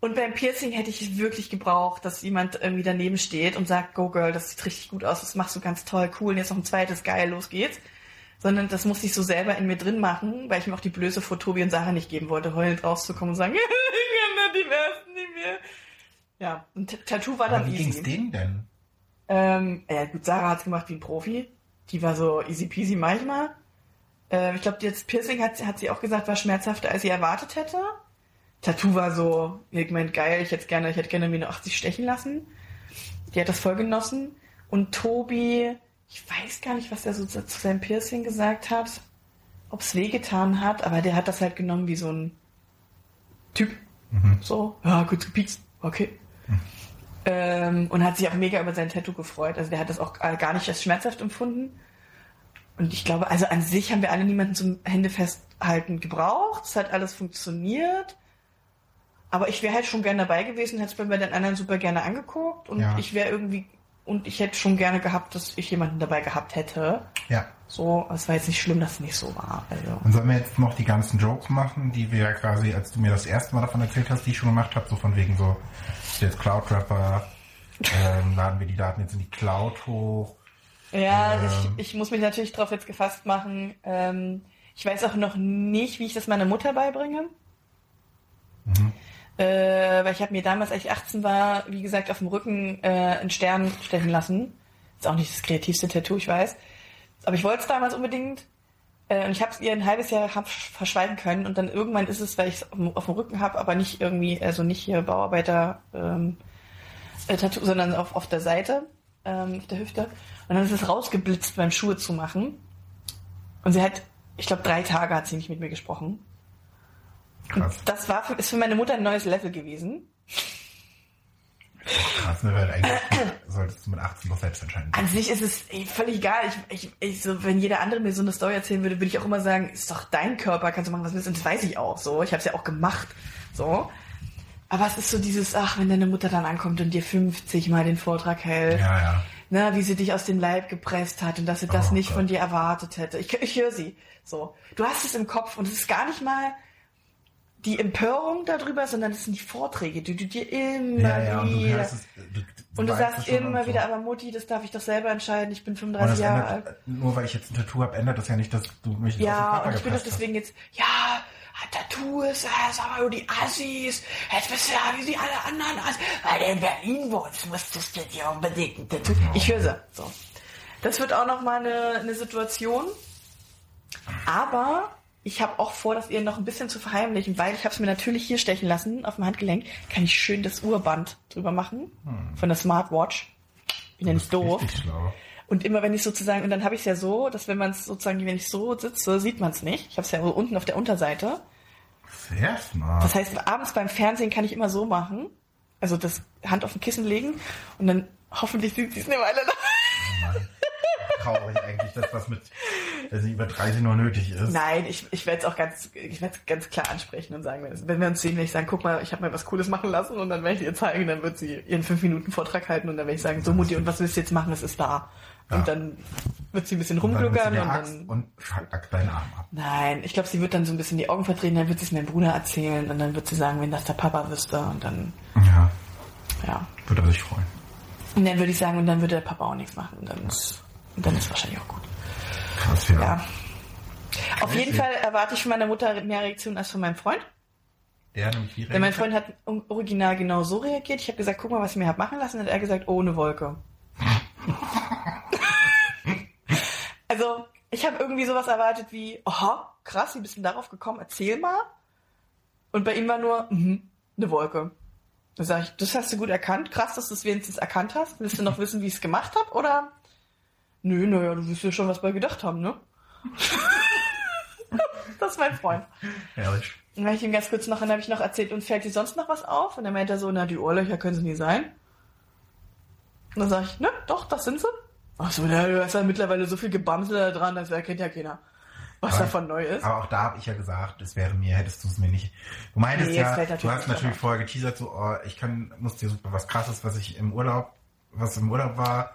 Und beim Piercing hätte ich es wirklich gebraucht, dass jemand irgendwie daneben steht und sagt, go girl, das sieht richtig gut aus, das machst du ganz toll, cool, und jetzt noch ein zweites, geil, los geht's. Sondern das musste ich so selber in mir drin machen, weil ich mir auch die Blöße vor Tobi und Sarah nicht geben wollte, heulend rauszukommen und sagen, [LAUGHS] ich kann die Westen nicht mehr. Ja, und Tattoo war Aber dann wie ging's easy. denen denn? Ähm, ja gut, Sarah hat's gemacht wie ein Profi. Die war so easy peasy manchmal. Ähm, ich glaube, jetzt Piercing hat, hat sie auch gesagt, war schmerzhafter, als sie erwartet hätte. Tattoo war so, ich mein, geil, ich hätte gerne, ich hätte gerne mir eine 80 stechen lassen. Die hat das voll genossen. Und Tobi, ich weiß gar nicht, was er so zu zu seinem Piercing gesagt hat. Ob's wehgetan hat, aber der hat das halt genommen wie so ein Typ. So, ja, gut gepiekst, okay. Ähm, und hat sich auch mega über sein Tattoo gefreut. Also der hat das auch gar nicht als schmerzhaft empfunden. Und ich glaube, also an sich haben wir alle niemanden zum Hände festhalten gebraucht. Es hat alles funktioniert. Aber ich wäre halt schon gerne dabei gewesen, hätte es bei den anderen super gerne angeguckt. Und Ja. ich wäre irgendwie, und ich hätte schon gerne gehabt, dass ich jemanden dabei gehabt hätte. Ja. So, es war jetzt nicht schlimm, dass es nicht so war. Also. Und sollen wir jetzt noch die ganzen Jokes machen, die wir ja quasi, als du mir das erste Mal davon erzählt hast, die ich schon gemacht habe, so von wegen so, jetzt Cloud Rapper, ähm, laden wir die Daten jetzt in die Cloud hoch. Ja, Ähm. ich, ich muss mich natürlich drauf jetzt gefasst machen. Ähm, ich weiß auch noch nicht, wie ich das meiner Mutter beibringe. Äh, weil ich habe mir damals, als ich 18 war, wie gesagt, auf dem Rücken äh, einen Stern stechen lassen. Ist auch nicht das kreativste Tattoo, ich weiß. Aber ich wollte es damals unbedingt. Äh, und ich habe es ihr ein halbes Jahr hab verschweigen können. Und dann irgendwann ist es, weil ich es auf, dem- auf dem Rücken habe, aber nicht irgendwie, also nicht hier Bauarbeiter ähm, äh, Tattoo, sondern auf, auf der Seite, ähm, auf der Hüfte. Und dann ist es rausgeblitzt beim Schuhe zu machen. Und sie hat, ich glaube, drei Tage hat sie nicht mit mir gesprochen. Krass, Das war für, ist für meine Mutter ein neues Level gewesen. Krass, ne, weil eigentlich solltest du mit 18 noch selbst entscheiden. An sich ist es ey, völlig egal. Ich, ich, ich, so, wenn jeder andere mir so eine Story erzählen würde, würde ich auch immer sagen, ist doch dein Körper, kannst du machen, was du willst. Und das weiß ich auch so. Ich habe es ja auch gemacht. So. Aber es ist so dieses, ach, wenn deine Mutter dann ankommt und dir 50 Mal den Vortrag hält, Ja, ja. ne, wie sie dich aus dem Leib gepresst hat und dass sie das Oh nicht Gott. von dir erwartet hätte. Ich, ich höre sie. So. Du hast es im Kopf und es ist gar nicht mal die Empörung darüber, sondern es sind die Vorträge, die du dir immer Ja, ja, und du wieder... es, du, und du sagst immer und so. wieder, aber Mutti, das darf ich doch selber entscheiden, ich bin Und 35 das Jahre alt. nur weil ich jetzt ein Tattoo habe, ändert das ja nicht, dass du mich Ja, und ich bin doch deswegen jetzt, ja, Tattoos, äh, sag mal, du die Assis, jetzt bist du ja wie die alle anderen Assis, weil du in Berlin wohnst, musstest du dir unbedingt ein Tattoo. Ich höre sie. So. Das wird auch noch mal eine, eine Situation. Aber ich habe auch vor, das ihr noch ein bisschen zu verheimlichen, weil ich habe es mir natürlich hier stechen lassen, auf dem Handgelenk, kann ich schön das Uhrband drüber machen, von der Smartwatch. Bin ja nicht doof. Und immer wenn ich sozusagen, und dann habe ich es ja so, dass wenn man es sozusagen, wenn ich so sitze, sieht man es nicht. Ich habe es ja unten auf der Unterseite. Sehr smart. Das heißt, abends beim Fernsehen kann ich immer so machen, also das Hand auf den Kissen legen und dann hoffentlich sieht sie es eine Weile lang. Traurig eigentlich, dass das mit, dass sie über 30 noch nötig ist. Nein, ich, ich werde es auch ganz, ich werde ganz klar ansprechen und sagen, wenn wir uns sehen, werde ich sagen, guck mal, ich habe mir was Cooles machen lassen und dann werde ich ihr zeigen, dann wird sie ihren 5 Minuten Vortrag halten und dann werde ich sagen, so Mutti, und was willst du jetzt machen? Es ist da. Ja. Und dann wird sie ein bisschen rumgluckern und dann. und hack deinen Arm ab. Nein, ich glaube, sie wird dann so ein bisschen die Augen verdrehen, dann wird sie es meinem Bruder erzählen und dann wird sie sagen, wenn das der Papa wüsste und dann, Ja, ja. würde er sich freuen. Und dann würde ich sagen, und dann würde der Papa auch nichts machen und dann ist, und dann ist wahrscheinlich auch gut. Krass, ja. Ja. Auf jeden Fall erwarte ich von meiner Mutter mehr Reaktion als von meinem Freund. Der nämlich wie Denn mein Freund hat original genau so reagiert. Ich habe gesagt, guck mal, was ich mir hab machen lassen. Und hat er gesagt, oh, eine Wolke. [LAUGHS] also, ich habe irgendwie sowas erwartet wie, aha, krass, wie bist du denn darauf gekommen? Erzähl mal. Und bei ihm war nur, mhm, eine Wolke. Da sage ich, das hast du gut erkannt. Krass, dass du es wenigstens erkannt hast. Willst du noch wissen, wie ich es gemacht habe? Oder? Nö, naja, du wirst ja schon was bei gedacht haben, ne? [LAUGHS] das ist mein Freund. Herrlich. Und dann habe ich ihm ganz kurz noch, dann habe ich noch erzählt, uns fällt dir sonst noch was auf? Und dann meinte er so, na, die Ohrlöcher können sie nie sein. Und dann sage ich, ne, doch, das sind sie. Ach so, na, du hast ja mittlerweile so viel Gebamsel da dran, das erkennt ja keiner, was Aber- davon neu ist. Aber auch da habe ich ja gesagt, es wäre mir, hättest du es mir nicht. Du meintest Nee, ja, du hast natürlich vorher geteasert, so, oh, ich kann, muss dir super was krasses, was ich im Urlaub, was im Urlaub war.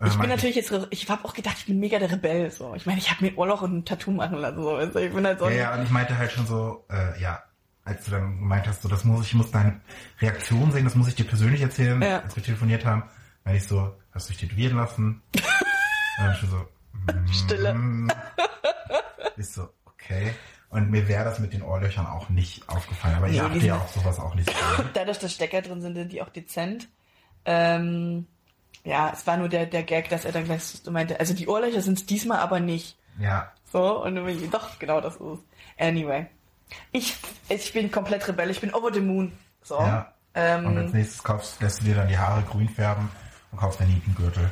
Äh, Ich bin meinte natürlich jetzt, ich habe auch gedacht, ich bin mega der Rebell, so. Ich meine, ich habe mir Ohrloch und ein Tattoo machen lassen, so. Ich bin halt so. Ja, ja, und ich meinte halt schon so, äh, ja, als du dann gemeint hast, so, das muss ich muss deine Reaktion sehen, das muss ich dir persönlich erzählen, Ja. als wir telefoniert haben, weil ich so, hast du dich tätowieren lassen? [LAUGHS] und dann schon so, mm, Stille. [LAUGHS] Ist so, okay. Und mir wäre das mit den Ohrlöchern auch nicht aufgefallen, aber ich Nee, achte ja auf sowas auch nicht. [LAUGHS] so. Dadurch, dass Stecker drin sind, sind die auch dezent. Ähm, ja, es war nur der, der Gag, dass er dann gleich so meinte, also die Ohrlöcher sind es diesmal aber nicht. ja, So, und dann bin ich, doch, genau das ist es. Anyway. Ich, ich bin komplett Rebell, ich bin over the moon. So. ja. Und als Ähm, nächstes kaufst, lässt du dir dann die Haare grün färben und kaufst einen Nietengürtel.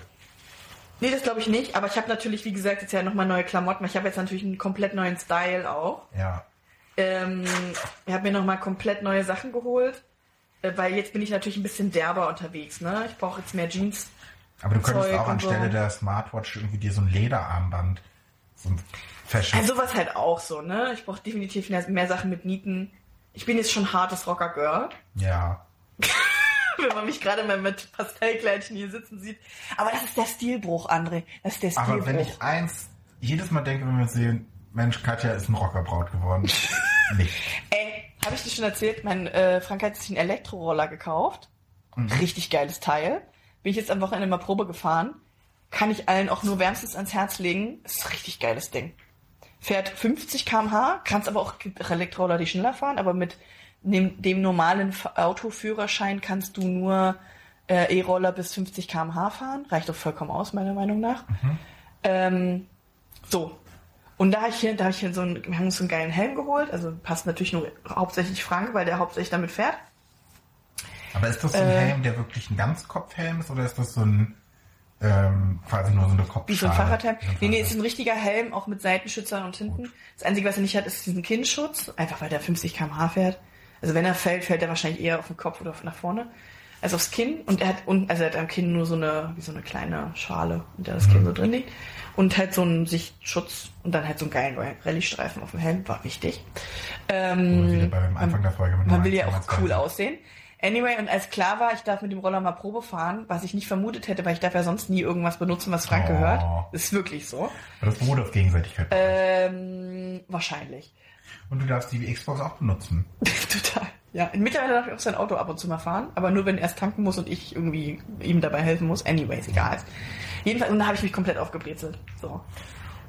nee, das glaube ich nicht, aber ich habe natürlich, wie gesagt, jetzt ja nochmal neue Klamotten. Ich habe jetzt natürlich einen komplett neuen Style auch. Ja. Ähm, ich habe mir nochmal komplett neue Sachen geholt, äh, weil jetzt bin ich natürlich ein bisschen derber unterwegs. Ne? Ich brauche jetzt mehr Jeans. Aber du könntest Zeug auch und so. anstelle der Smartwatch irgendwie dir so ein Lederarmband, so ein Fashion. Also sowas halt auch so, ne? Ich brauche definitiv mehr, mehr Sachen mit Nieten. Ich bin jetzt schon hartes Rocker-Girl. ja. [LAUGHS] wenn man mich gerade mal mit Pastellkleidchen hier sitzen sieht. Aber das ist der Stilbruch, André. Das ist der Stilbruch. Aber wenn ich eins jedes Mal denke, wenn wir sehen, Mensch, Katja ist ein Rockerbraut geworden. [LAUGHS] nicht. Ey, habe ich dir schon erzählt, mein äh, Frank hat sich einen Elektroroller gekauft. Mhm. Richtig geiles Teil. Bin ich jetzt am Wochenende mal Probe gefahren. Kann ich allen auch nur wärmstens ans Herz legen. Ist ein richtig geiles Ding. Fährt 50 km/h, kannst aber auch Elektroroller die schneller fahren, aber mit dem, dem normalen Autoführerschein kannst du nur äh, E-Roller bis 50 km/h fahren. Reicht doch vollkommen aus, meiner Meinung nach. Ähm, so. Und da hab ich hier, da hab ich hier so einen, wir haben uns so einen geilen Helm geholt. Also passt natürlich nur hauptsächlich Frank, weil der hauptsächlich damit fährt. Aber ist das so ein Äh. Helm, der wirklich ein Ganzkopfhelm ist oder ist das so ein ähm, quasi nur so eine Kopfschale? Wie so ein Fahrradhelm. So Nee, nee, ist ein richtiger Helm, auch mit Seitenschützern und hinten. Das Einzige, was er nicht hat, ist diesen Kinnschutz. Einfach weil der 50 km/h fährt. Also wenn er fällt, fällt er wahrscheinlich eher auf den Kopf oder nach vorne. als aufs Kinn. Und er hat unten, also er hat am Kinn nur so eine, wie so eine kleine Schale, in der das Kinn so drin liegt. Und halt so einen Sichtschutz und dann halt so einen geilen Rallye-Streifen auf dem Helm, war wichtig. Ähm, beim Anfang der Folge man will ja auch cool aussehen. Anyway, und als klar war, ich darf mit dem Roller mal Probe fahren, was ich nicht vermutet hätte, weil ich darf ja sonst nie irgendwas benutzen, was Frank Oh. gehört. Ist wirklich so. Aber das beruht auf Gegenseitigkeit. Ähm, wahrscheinlich. Und du darfst die Xbox auch benutzen. [LAUGHS] Total. Ja, mittlerweile darf ich auch sein Auto ab und zu mal fahren, aber nur wenn er es tanken muss und ich irgendwie ihm dabei helfen muss. Anyways, egal. Jedenfalls, und da habe ich mich komplett aufgebrezelt. So.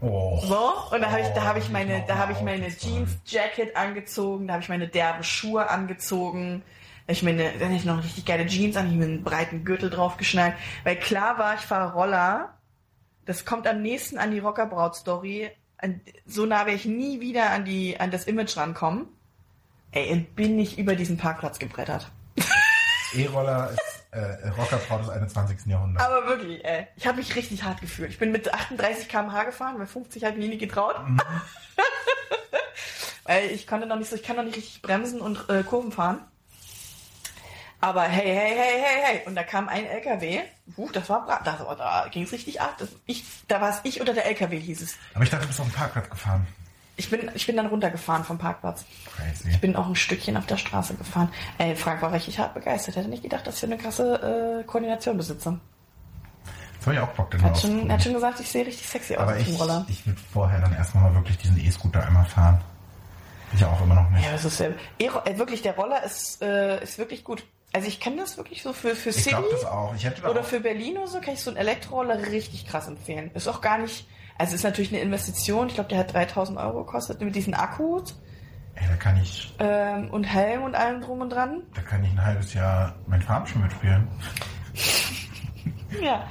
Oh. So, und da habe ich, da habe ich Oh, meine, da habe ich meine das war- Jeans-Jacket angezogen, da habe ich meine derben Schuhe angezogen, ich meine, da hatte ich noch richtig geile Jeans an, ich mir einen breiten Gürtel draufgeschnallt, weil klar war, ich fahre Roller, das kommt am nächsten an die Rockerbraut-Story, so nah werde ich nie wieder an die, an das Image rankommen. Ey, und bin ich über diesen Parkplatz gebrettert. [LAUGHS] E-Roller ist äh, Rockerbraut des 21. Jahrhunderts. Aber wirklich, ey. Ich habe mich richtig hart gefühlt. Ich bin mit 38 km/h gefahren, bei 50 hat mir nie getraut. [LAUGHS] Weil ich konnte noch nicht so, ich kann noch nicht richtig bremsen und äh, Kurven fahren. Aber hey, hey, hey, hey, hey. Und da kam ein LKW. Huch, das war das, Da ging es richtig ab. Das, ich, da war es ich oder der LKW, hieß es. Aber ich dachte, du bist auf den Parkplatz gefahren. Ich bin, ich bin dann runtergefahren vom Parkplatz. Crazy. Ich bin auch ein Stückchen auf der Straße gefahren. Ey, Frank war richtig hart begeistert. Hätte nicht gedacht, dass ich so eine krasse äh, Koordination besitze. Jetzt habe ich auch Bock, den Er hat schon, hat schon gesagt, ich sehe richtig sexy aus Aber ich, dem Roller. ich würde vorher dann erstmal mal wirklich diesen E-Scooter einmal fahren. Ich auch immer noch nicht. Ja, das ist eh, äh, wirklich, der Roller ist, äh, ist wirklich gut. Also ich kann das wirklich so für, für ich glaube das auch. Ich hätte oder auch, für Berlin oder so, kann ich so einen Elektroroller richtig krass empfehlen. Ist auch gar nicht, also ist natürlich eine Investition. Ich glaube, der hat 3000 Euro gekostet mit diesen Akkus ey, da kann ich, ähm, und Helm und allem drum und dran. da kann ich ein halbes Jahr mein Farmspiel mitspielen. Ja.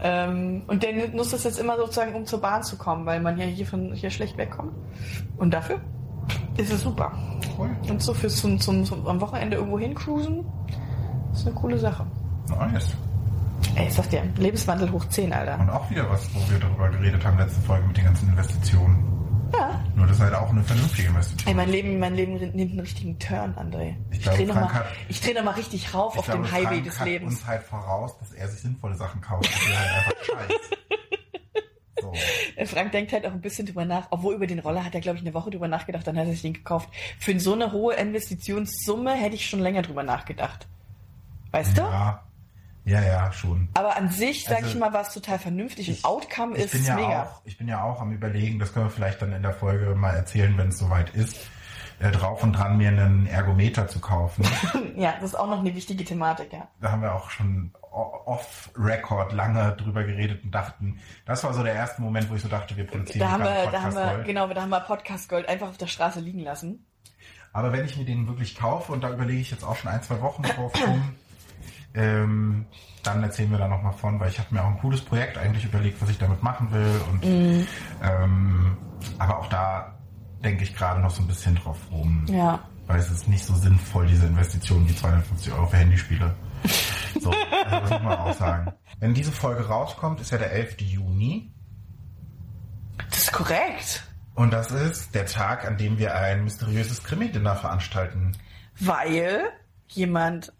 Ähm, und der nutzt das jetzt immer sozusagen, um zur Bahn zu kommen, weil man ja hier von hier schlecht wegkommt. Und dafür ist es super. Cool. Und so fürs zum, zum, zum am Wochenende irgendwo hin cruisen, ist eine coole Sache. Nice. Ey, ich sag dir, Lebenswandel hoch 10, Alter. Und auch wieder was, wo wir darüber geredet haben, letzte Folge mit den ganzen Investitionen. Ja. Nur das ist halt auch eine vernünftige Investition. Ey, mein Leben, mein Leben nimmt einen richtigen Turn, André. Ich Ich, glaube, dreh noch Frank mal, hat- ich dreh richtig rauf auf glaube, dem Highway Frank des hat Lebens. uns halt voraus, dass er sich sinnvolle Sachen kauft und wir halt einfach scheiß. [LAUGHS] So. Äh, Frank denkt halt auch ein bisschen drüber nach, obwohl über den Roller hat er, glaube ich, eine Woche drüber nachgedacht, dann hat er sich den gekauft. Für so eine hohe Investitionssumme hätte ich schon länger drüber nachgedacht. Weißt du? Ja, ja, ja, schon. Aber an sich, sag Also, ich mal, war es total vernünftig und Outcome Ich ist bin ja mega. auch, ich bin ja auch am überlegen, das können wir vielleicht dann in der Folge mal erzählen, wenn es soweit ist, äh, drauf und dran mir einen Ergometer zu kaufen. [LAUGHS] Ja, das ist auch noch eine wichtige Thematik, ja. da haben wir auch schon off-Record lange drüber geredet und dachten, das war so der erste Moment, wo ich so dachte, wir produzieren Da haben wir, da haben wir, Podcast-Gold. genau, da haben wir Podcast Gold einfach auf der Straße liegen lassen. Aber wenn ich mir den wirklich kaufe, und da überlege ich jetzt auch schon ein, zwei Wochen drauf rum, ähm, dann erzählen wir da nochmal von, weil ich habe mir auch ein cooles Projekt eigentlich überlegt, was ich damit machen will. Und Mhm. ähm, aber auch da denke ich gerade noch so ein bisschen drauf rum. Ja. Weil es ist nicht so sinnvoll, diese Investition wie 250 Euro für Handyspiele. [LAUGHS] So, also das muss man auch sagen. Wenn diese Folge rauskommt, ist ja der 11. Juni. Das ist korrekt. Und das ist der Tag, an dem wir ein mysteriöses Krimi-Dinner veranstalten. Weil jemand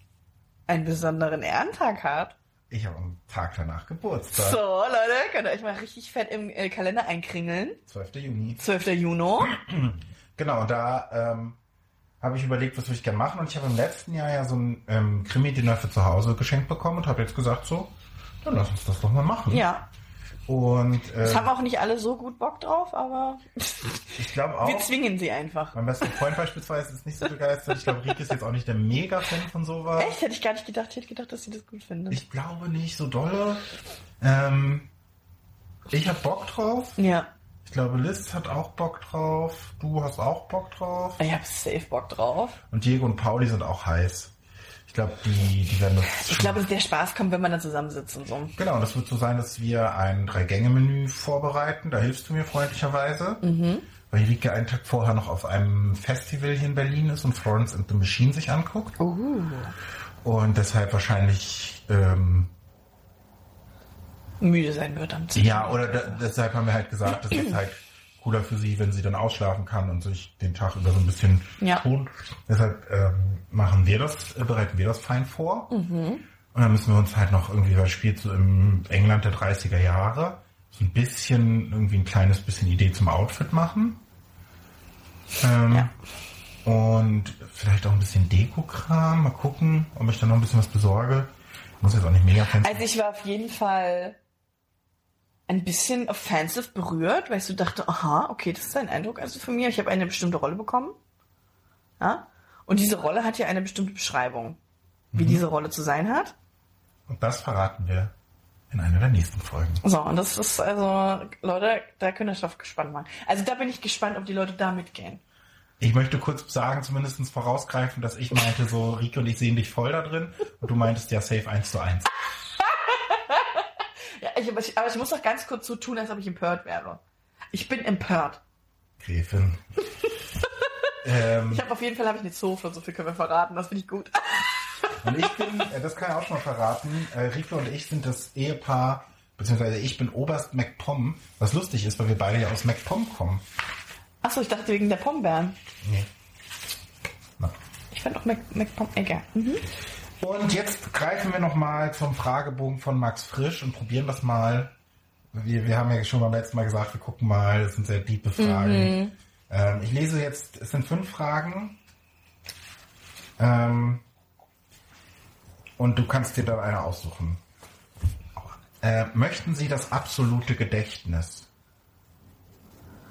einen besonderen Ehrentag hat. Ich habe am Tag danach Geburtstag. So, Leute, könnt ihr euch mal richtig fett im äh, Kalender einkringeln. 12. Juni. 12. Juni. [CLEARS THROAT] Genau, da ähm, habe ich überlegt, was würde ich gerne machen. Und ich habe im letzten Jahr ja so ein ähm, Krimi-Dinner für zu Hause geschenkt bekommen und habe jetzt gesagt so, dann lass uns das doch mal machen. Ja. Und Es äh, haben auch nicht alle so gut Bock drauf, aber ich glaube auch, wir zwingen sie einfach. mein bester Freund beispielsweise ist nicht so begeistert. Ich glaube, Rieke ist jetzt auch nicht der Mega-Fan von sowas. Echt? Hätte ich gar nicht gedacht. Ich hätte gedacht, dass sie das gut findet. Ich glaube nicht so dolle. Ähm, ich habe Bock drauf. ja. Ich glaube, Liz hat auch Bock drauf. Du hast auch Bock drauf. Ich hab safe Bock drauf. Und Diego und Pauli sind auch heiß. Ich glaube, die, die werden das. Ich glaube, dass der Spaß kommt, wenn man dann zusammensitzt und so. Genau, und das wird so sein, dass wir ein Drei-Gänge-Menü vorbereiten. Da hilfst du mir freundlicherweise. Weil Rike einen Tag vorher noch auf einem Festival hier in Berlin ist und Florence and the Machine sich anguckt. Uh. Und deshalb wahrscheinlich, ähm, Müde sein wird am ja, oder da, deshalb haben wir halt gesagt, das ist halt cooler für sie, wenn sie dann ausschlafen kann und sich den Tag über so ein bisschen Ja. tun. Deshalb ähm, machen wir das, äh, bereiten wir das fein vor. Und dann müssen wir uns halt noch irgendwie, es spielt so im England der 30er Jahre, so ein bisschen, irgendwie ein kleines bisschen Idee zum Outfit machen. Ähm, Ja. Und vielleicht auch ein bisschen Dekokram. Mal gucken, ob ich da noch ein bisschen was besorge. Muss jetzt auch nicht mega fancy. Also ich war auf jeden Fall ein bisschen offensive berührt, weil ich so dachte, aha, okay, das ist ein Eindruck also von mir. Ich habe eine bestimmte Rolle bekommen. Ja? Und diese Rolle hat ja eine bestimmte Beschreibung, wie diese Rolle zu sein hat. Und das verraten wir in einer der nächsten Folgen. So, und das ist also, Leute, da könnt ihr euch drauf gespannt machen. Also da bin ich gespannt, ob die Leute da mitgehen. Ich möchte kurz sagen, zumindest vorausgreifen, dass ich meinte so, Rico und ich sehen dich voll da drin und du meintest ja safe 1 zu 1. Ja, ich, aber, ich, aber ich muss doch ganz kurz so tun, als ob ich empört wäre. Ich bin empört. Gräfin. [LAUGHS] ähm, Ich habe auf jeden Fall hab ich eine Zofe, so viel können wir verraten, das finde ich gut. und ich bin, äh, das kann ich auch schon mal verraten, äh, Rico und ich sind das Ehepaar, beziehungsweise ich bin Oberst MacPom, was lustig ist, weil wir beide ja aus MacPom kommen. Achso, ich dachte wegen der Pombeeren. Nee. Na. Ich fand auch Mac, Mac Egger. Mhm. Und jetzt greifen wir nochmal zum Fragebogen von Max Frisch und probieren das mal. Wir, wir haben ja schon beim letzten Mal gesagt, wir gucken mal, das sind sehr tiefe Fragen. Ähm, ich lese jetzt, es sind fünf Fragen. Ähm, und du kannst dir dann eine aussuchen. Äh, möchten Sie das absolute Gedächtnis?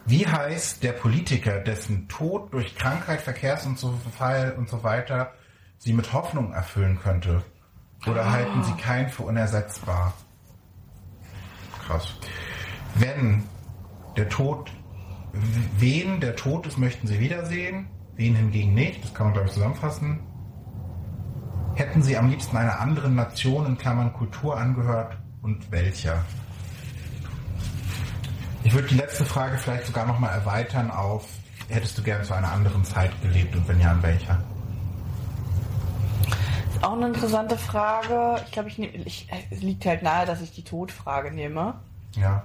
Wie heißt der Politiker, dessen Tod durch Krankheit, Verkehrsunfall und so weiter Sie mit Hoffnung erfüllen könnte? Oder halten Sie keinen für unersetzbar? Krass. Wenn der Tod, wen der Tod ist, möchten Sie wiedersehen, wen hingegen nicht, das kann man glaube ich zusammenfassen. Hätten Sie am liebsten einer anderen Nation in Klammern Kultur angehört und welcher? Ich würde die letzte Frage vielleicht sogar nochmal erweitern auf, hättest du gern zu einer anderen Zeit gelebt und wenn ja, in welcher? Ist auch eine interessante Frage. Ich glaube, ich nehme, ich, es liegt halt nahe, dass ich die Todfrage nehme. Ja.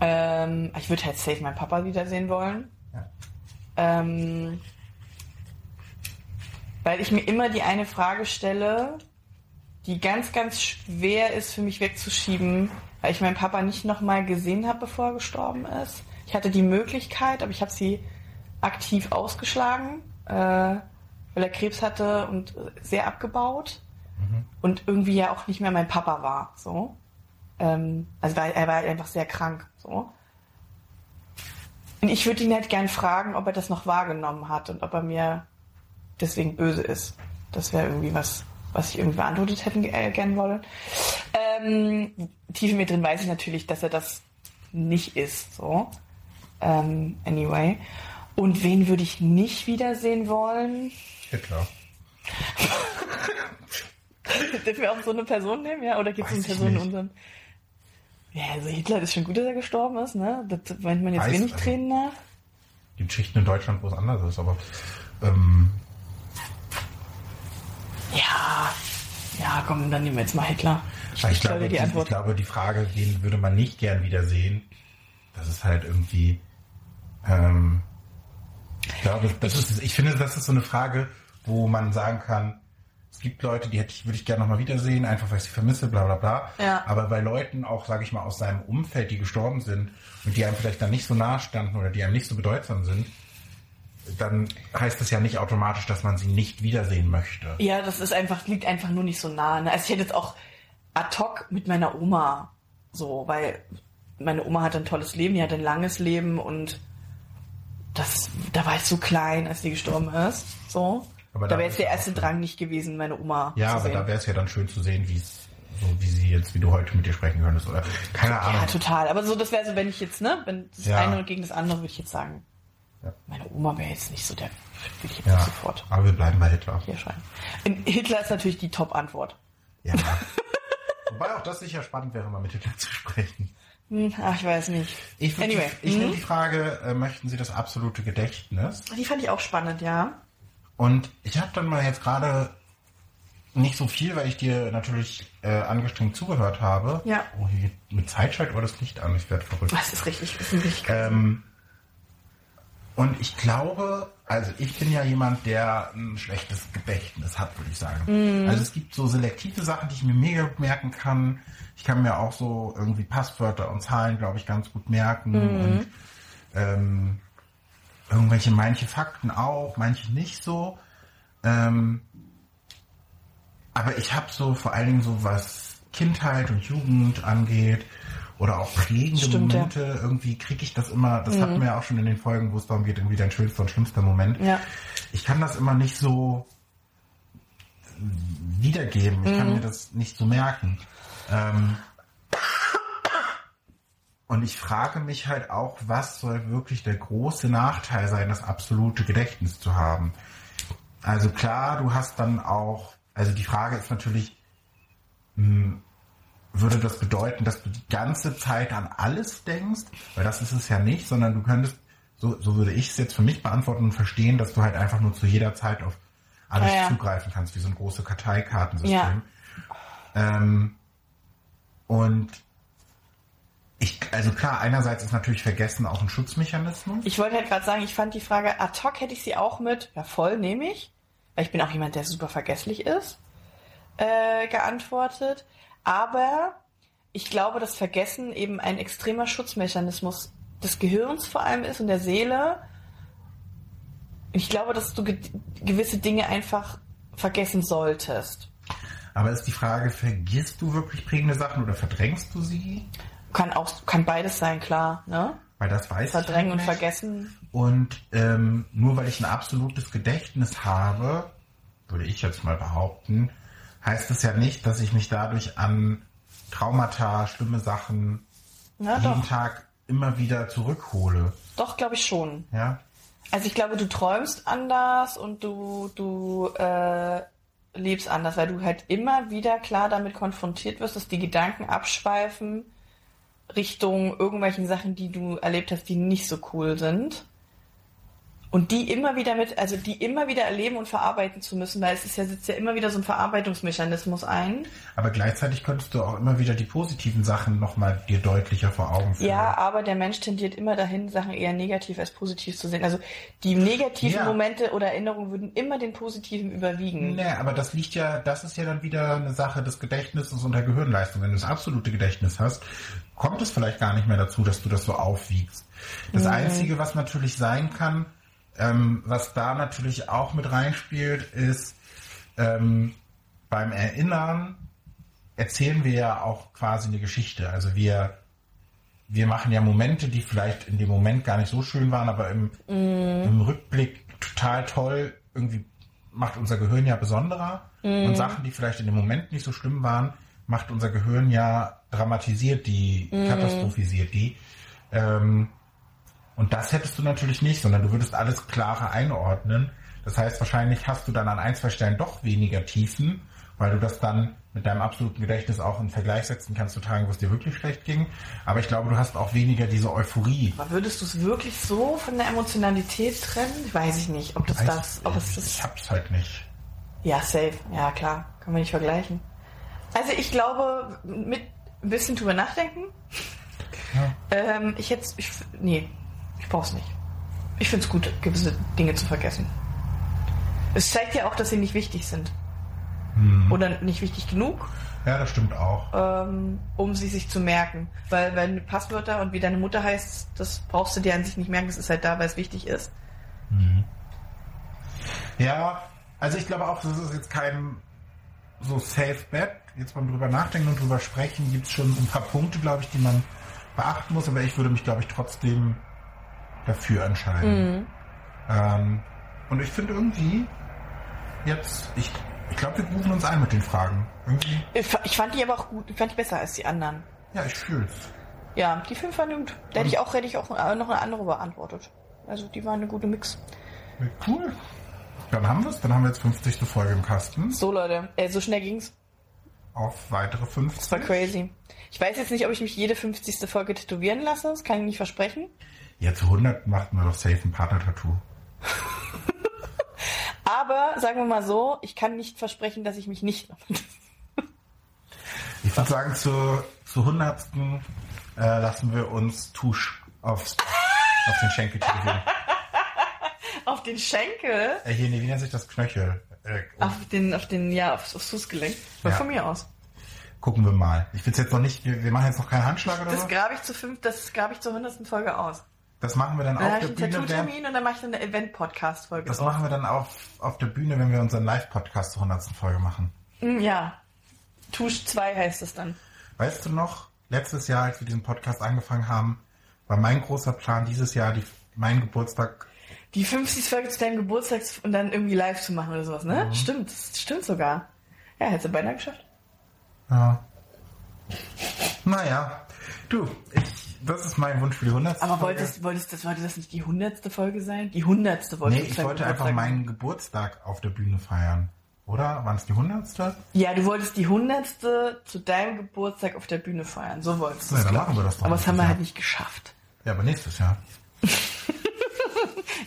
Ähm, ich würde halt safe meinen Papa wiedersehen wollen. ja. Ähm, weil ich mir immer die eine Frage stelle, die ganz, ganz schwer ist für mich wegzuschieben, weil ich meinen Papa nicht nochmal gesehen habe, bevor er gestorben ist. Ich hatte die Möglichkeit, aber ich habe sie aktiv ausgeschlagen, äh, weil er Krebs hatte und sehr abgebaut und irgendwie ja auch nicht mehr mein Papa war. So. Ähm, also weil er war halt einfach sehr krank. So. Und ich würde ihn halt gern fragen, ob er das noch wahrgenommen hat und ob er mir deswegen böse ist. Das wäre irgendwie was, was ich irgendwie beantwortet hätten äh, gern wollen. Ähm, tief in mir drin weiß ich natürlich, dass er das nicht ist. So. Ähm, anyway. Und wen würde ich nicht wiedersehen wollen? Hitler. [LAUGHS] Dürfen wir auch so eine Person nehmen, ja? Oder gibt es eine ich Person in unserem. Ja, also Hitler ist schon gut, dass er gestorben ist, ne? Das meint man jetzt Weiß- wenig also- Tränen nach. Gibt Schichten in Deutschland, wo es anders ist, aber ähm, Ja. Ja, komm, dann nehmen wir jetzt mal Hitler. ich, stelle glaube, die, die ich Antwort. glaube, die Frage, wen würde man nicht gern wiedersehen, das ist halt irgendwie. Ähm, ich glaube, das ist, ich finde, das ist so eine Frage, wo man sagen kann, es gibt Leute, die hätte ich, würde ich gerne nochmal wiedersehen, einfach weil ich sie vermisse, bla bla bla. Ja. Aber bei Leuten auch, sage ich mal, aus seinem Umfeld, die gestorben sind und die einem vielleicht dann nicht so nahe standen oder die einem nicht so bedeutsam sind, dann heißt das ja nicht automatisch, dass man sie nicht wiedersehen möchte. Ja, das ist einfach, liegt einfach nur nicht so nah. Ne? Also ich hätte jetzt auch ad hoc mit meiner Oma so, weil meine Oma hatte ein tolles Leben, die hatte ein langes Leben und das, da war ich so klein, als die gestorben ist. So. Aber da da wäre jetzt der erste. Drang nicht gewesen, meine Oma Ja, aber sehen. da wäre es ja dann schön zu sehen, wie es, so wie sie jetzt, wie du heute mit dir sprechen könntest, oder keine Ahnung. ja, total. Aber so, das wäre so, wenn ich jetzt, ne, wenn das Ja. eine gegen das andere, würde ich jetzt sagen, Ja. meine Oma wäre jetzt nicht so der, würde ich jetzt Ja, nicht sofort aber wir bleiben bei Hitler. hier schreiben. Und Hitler ist natürlich die Top-Antwort. Ja. [LAUGHS] Wobei auch das sicher spannend wäre, mal mit Hitler zu sprechen. Hm, ach, ich weiß nicht. Ich, würd Anyway, die, ich mhm. nehme die Frage, äh, möchten Sie das absolute Gedächtnis? Die fand ich auch spannend, ja. Und ich habe dann mal jetzt gerade nicht so viel, weil ich dir natürlich äh, angestrengt zugehört habe. Ja. Oh, hier geht mit Zeitschalt oder das Licht an, ich werde verrückt. Das ist richtig, das ist richtig. Ähm, und ich glaube, also ich bin ja jemand, der ein schlechtes Gedächtnis hat, würde ich sagen. Also es gibt so selektive Sachen, die ich mir mega gut merken kann. Ich kann mir auch so irgendwie Passwörter und Zahlen, glaube ich, ganz gut merken. Und ähm, irgendwelche, manche Fakten auch, manche nicht so. Ähm, aber ich habe so vor allen Dingen so was Kindheit und Jugend angeht oder auch prägende Stimmt, ja. Mhm. Momente, irgendwie kriege ich das immer, das hatten wir ja auch schon in den Folgen, wo es darum geht, irgendwie dein schönster und schlimmster Moment. Ja. Ich kann das immer nicht so wiedergeben, ich Mhm. kann mir das nicht so merken. Ähm, Und ich frage mich halt auch, was soll wirklich der große Nachteil sein, das absolute Gedächtnis zu haben? Also klar, du hast dann auch, also die Frage ist natürlich, hm, würde das bedeuten, dass du die ganze Zeit an alles denkst? Weil das ist es ja nicht, sondern du könntest, so, so würde ich es jetzt für mich beantworten und verstehen, dass du halt einfach nur zu jeder Zeit auf alles Ah, ja. zugreifen kannst, wie so ein großes Karteikartensystem. Ja. Ähm, und ich, also klar, einerseits ist natürlich Vergessen auch ein Schutzmechanismus. Ich wollte halt gerade sagen, ich fand die Frage ad hoc hätte ich sie auch mit, ja voll, nehme ich, weil ich bin auch jemand, der super vergesslich ist, äh, geantwortet. Aber ich glaube, dass Vergessen eben ein extremer Schutzmechanismus des Gehirns vor allem ist und der Seele. Ich glaube, dass du ge gewisse Dinge einfach vergessen solltest. Aber ist die Frage, vergisst du wirklich prägende Sachen oder verdrängst du sie? Kann auch, kann beides sein, klar, ne? Weil das weiß Verdrängen ich und nicht. vergessen. Und ähm, nur weil ich ein absolutes Gedächtnis habe, würde ich jetzt mal behaupten, heißt es ja nicht, dass ich mich dadurch an Traumata, schlimme Sachen Ja, jeden doch. Tag immer wieder zurückhole. Doch, glaube ich schon. Ja. Also ich glaube, du träumst anders und du, du äh, lebst anders, weil du halt immer wieder klar damit konfrontiert wirst, dass die Gedanken abschweifen Richtung irgendwelchen Sachen, die du erlebt hast, die nicht so cool sind. Und die immer wieder mit, also die immer wieder erleben und verarbeiten zu müssen, weil es ist ja, sitzt ja immer wieder so ein Verarbeitungsmechanismus ein. Aber gleichzeitig könntest du auch immer wieder die positiven Sachen nochmal dir deutlicher vor Augen führen. Ja, aber der Mensch tendiert immer dahin, Sachen eher negativ als positiv zu sehen. Also die negativen Ja. Momente oder Erinnerungen würden immer den positiven überwiegen. Nee, aber das liegt ja, das ist ja dann wieder eine Sache des Gedächtnisses und der Gehirnleistung. Wenn du das absolute Gedächtnis hast, kommt es vielleicht gar nicht mehr dazu, dass du das so aufwiegst. Das Einzige, was natürlich sein kann, ähm, was da natürlich auch mit reinspielt, ist ähm, beim Erinnern erzählen wir ja auch quasi eine Geschichte. Also wir wir machen ja Momente, die vielleicht in dem Moment gar nicht so schön waren, aber im, im Rückblick total toll. Irgendwie macht unser Gehirn ja besonderer. Und Sachen, die vielleicht in dem Moment nicht so schlimm waren, macht unser Gehirn ja dramatisiert die, katastrophisiert die. Ähm, und das hättest du natürlich nicht, sondern du würdest alles klarer einordnen. Das heißt, wahrscheinlich hast du dann an ein, zwei Stellen doch weniger Tiefen, weil du das dann mit deinem absoluten Gedächtnis auch in Vergleich setzen kannst zu Tagen, wo es dir wirklich schlecht ging. Aber ich glaube, du hast auch weniger diese Euphorie. Aber würdest du es wirklich so von der Emotionalität trennen? Weiß ich nicht, ob das Weiß das, ob es ich, das. ich hab's halt nicht. Ja, safe. Ja, klar. Kann man nicht vergleichen. Also ich glaube, mit ein bisschen drüber nachdenken. Ähm, ich jetzt, ich, nee, ich brauch's nicht. Ich find's gut, gewisse Dinge zu vergessen. Es zeigt ja auch, dass sie nicht wichtig sind. Oder nicht wichtig genug, Ja, das stimmt auch. ähm, um sie sich zu merken. Weil, wenn Passwörter und wie deine Mutter heißt, das brauchst du dir an sich nicht merken, es ist halt da, weil es wichtig ist. Ja, also ich glaube auch, das ist jetzt kein so safe bet. Jetzt beim drüber nachdenken und drüber sprechen gibt es schon ein paar Punkte, glaube ich, die man beachten muss, aber ich würde mich, glaube ich, trotzdem dafür entscheiden. Ähm, und ich finde irgendwie jetzt, ich, ich glaube, wir rufen uns ein mit den Fragen. Irgendwie, Ich fa- ich fand die aber auch gut, ich fand die besser als die anderen. ja, ich fühl's. Ja, die fünf waren gut. Da hätte ich auch, hätte ich auch noch eine andere beantwortet. Also die waren eine gute Mix. Cool. Dann haben wir es. Dann haben wir jetzt 50. Folge im Kasten. So Leute, äh, so schnell ging's. Auf weitere 50. Das war crazy. Ich weiß jetzt nicht, ob ich mich jede 50. Folge tätowieren lasse. Das kann ich nicht versprechen. Ja, zu 100 macht man doch safe ein Partner-Tattoo. [LAUGHS] Aber sagen wir mal so, ich kann nicht versprechen, dass ich mich nicht. [LAUGHS] Ich würde sagen, zur, zur 100. Äh, lassen wir uns Tusch aufs, [LAUGHS] auf den Schenkel tätowieren. auf den Schenkel, Äh, hier, nee, wie nennt sich das Knöchel? Äh, auf den, auf den, ja, aufs, aufs Fußgelenk. Von, Ja. von mir aus. gucken wir mal. Ich will jetzt noch nicht, wir, wir machen jetzt noch keinen Handschlag oder Das so. grabe ich zu fünf, das grabe ich zur 100. Folge aus. Das machen wir dann Dann auf der ich einen Bühne. Während, Tattoo-Termin und dann mache ich dann eine Event-Podcast-Folge das draus. machen wir dann auf, auf der Bühne, wenn wir unseren Live-Podcast zur 100. Folge machen. Mm, Ja. Tusch 2 heißt es dann. Weißt du noch, letztes Jahr, als wir diesen Podcast angefangen haben, war mein großer Plan, dieses Jahr die, mein Geburtstag Die 50. Folge zu deinem Geburtstag und dann irgendwie live zu machen oder sowas, ne? Mhm. Stimmt, das stimmt sogar. Ja, hättest du beinahe geschafft. Ja. Naja, du, ich das ist mein Wunsch für die 100. Aber Folge. wolltest, wolltest, das, wollte das nicht die hundertste Folge sein? Die hundertste wollte Nee, ich wollte einfach meinen Geburtstag auf der Bühne feiern. Oder? Waren es die 100. Ja, du wolltest die hundertste zu deinem Geburtstag auf der Bühne feiern. So wolltest du Ja, es, dann machen wir das doch Aber das haben wir Jahr. halt nicht geschafft. Ja, aber nächstes Jahr. [LAUGHS]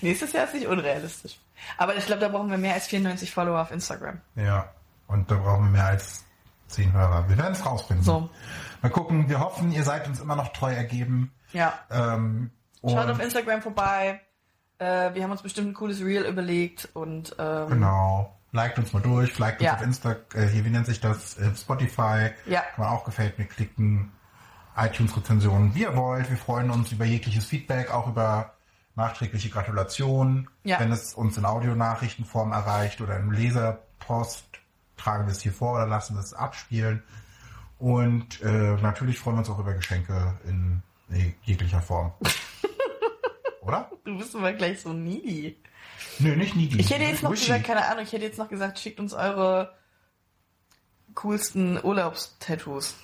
Nächstes Jahr ist nicht unrealistisch. Aber ich glaube, da brauchen wir mehr als 94 Follower auf Instagram. Ja. Und da brauchen wir mehr als 10 Hörer. Wir werden es rausfinden. So. Mal gucken. Wir hoffen, ihr seid uns immer noch treu ergeben. Ja. Ähm, Schaut auf Instagram vorbei. Äh, wir haben uns bestimmt ein cooles Reel überlegt und ähm, Genau. Liked uns mal durch, liked uns Ja. auf Insta, äh, hier, wie nennt sich das? Äh, Spotify. Ja. Kann man auch gefällt mir klicken. iTunes-Rezensionen, wie ihr wollt. Wir freuen uns über jegliches Feedback, auch über nachträgliche Gratulationen. Ja. Wenn es uns in Audionachrichtenform erreicht oder in Leserpost, tragen wir es hier vor oder lassen es abspielen. Und äh, natürlich freuen wir uns auch über Geschenke in jeglicher Form. [LAUGHS] oder? du bist immer gleich so needy. Nö, nicht needy. Ich hätte jetzt noch Wishy. gesagt, keine Ahnung, ich hätte jetzt noch gesagt, schickt uns eure coolsten Urlaubstattoos.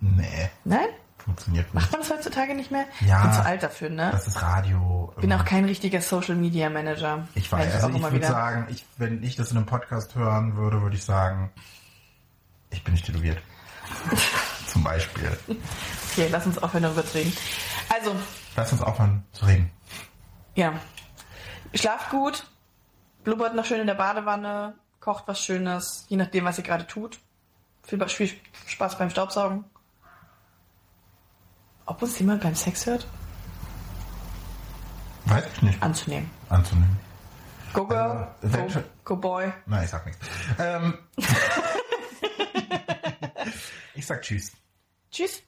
Nee, Nein? Funktioniert nicht. Macht man das heutzutage nicht mehr? Ja. Ich bin zu alt dafür, ne? Das ist Radio. Ich bin auch kein richtiger Social Media Manager. Ich weiß, also auch ich würde sagen, ich, wenn ich das in einem Podcast hören würde, würde ich sagen, ich bin nicht tätowiert. [LAUGHS] Zum Beispiel. Okay, lass uns aufhören darüber zu reden. Also, Lass uns aufhören zu reden. ja. Schlaft gut, blubbert noch schön in der Badewanne, kocht was Schönes, je nachdem, was ihr gerade tut. Viel, viel Spaß beim Staubsaugen. Ob uns jemand beim Sex hört? Weiß ich nicht. Anzunehmen. Anzunehmen. Go Girl, Äh, go, go Boy. Nein, ich sag nichts. Ähm, [LAUGHS] ich sag Tschüss. Tschüss.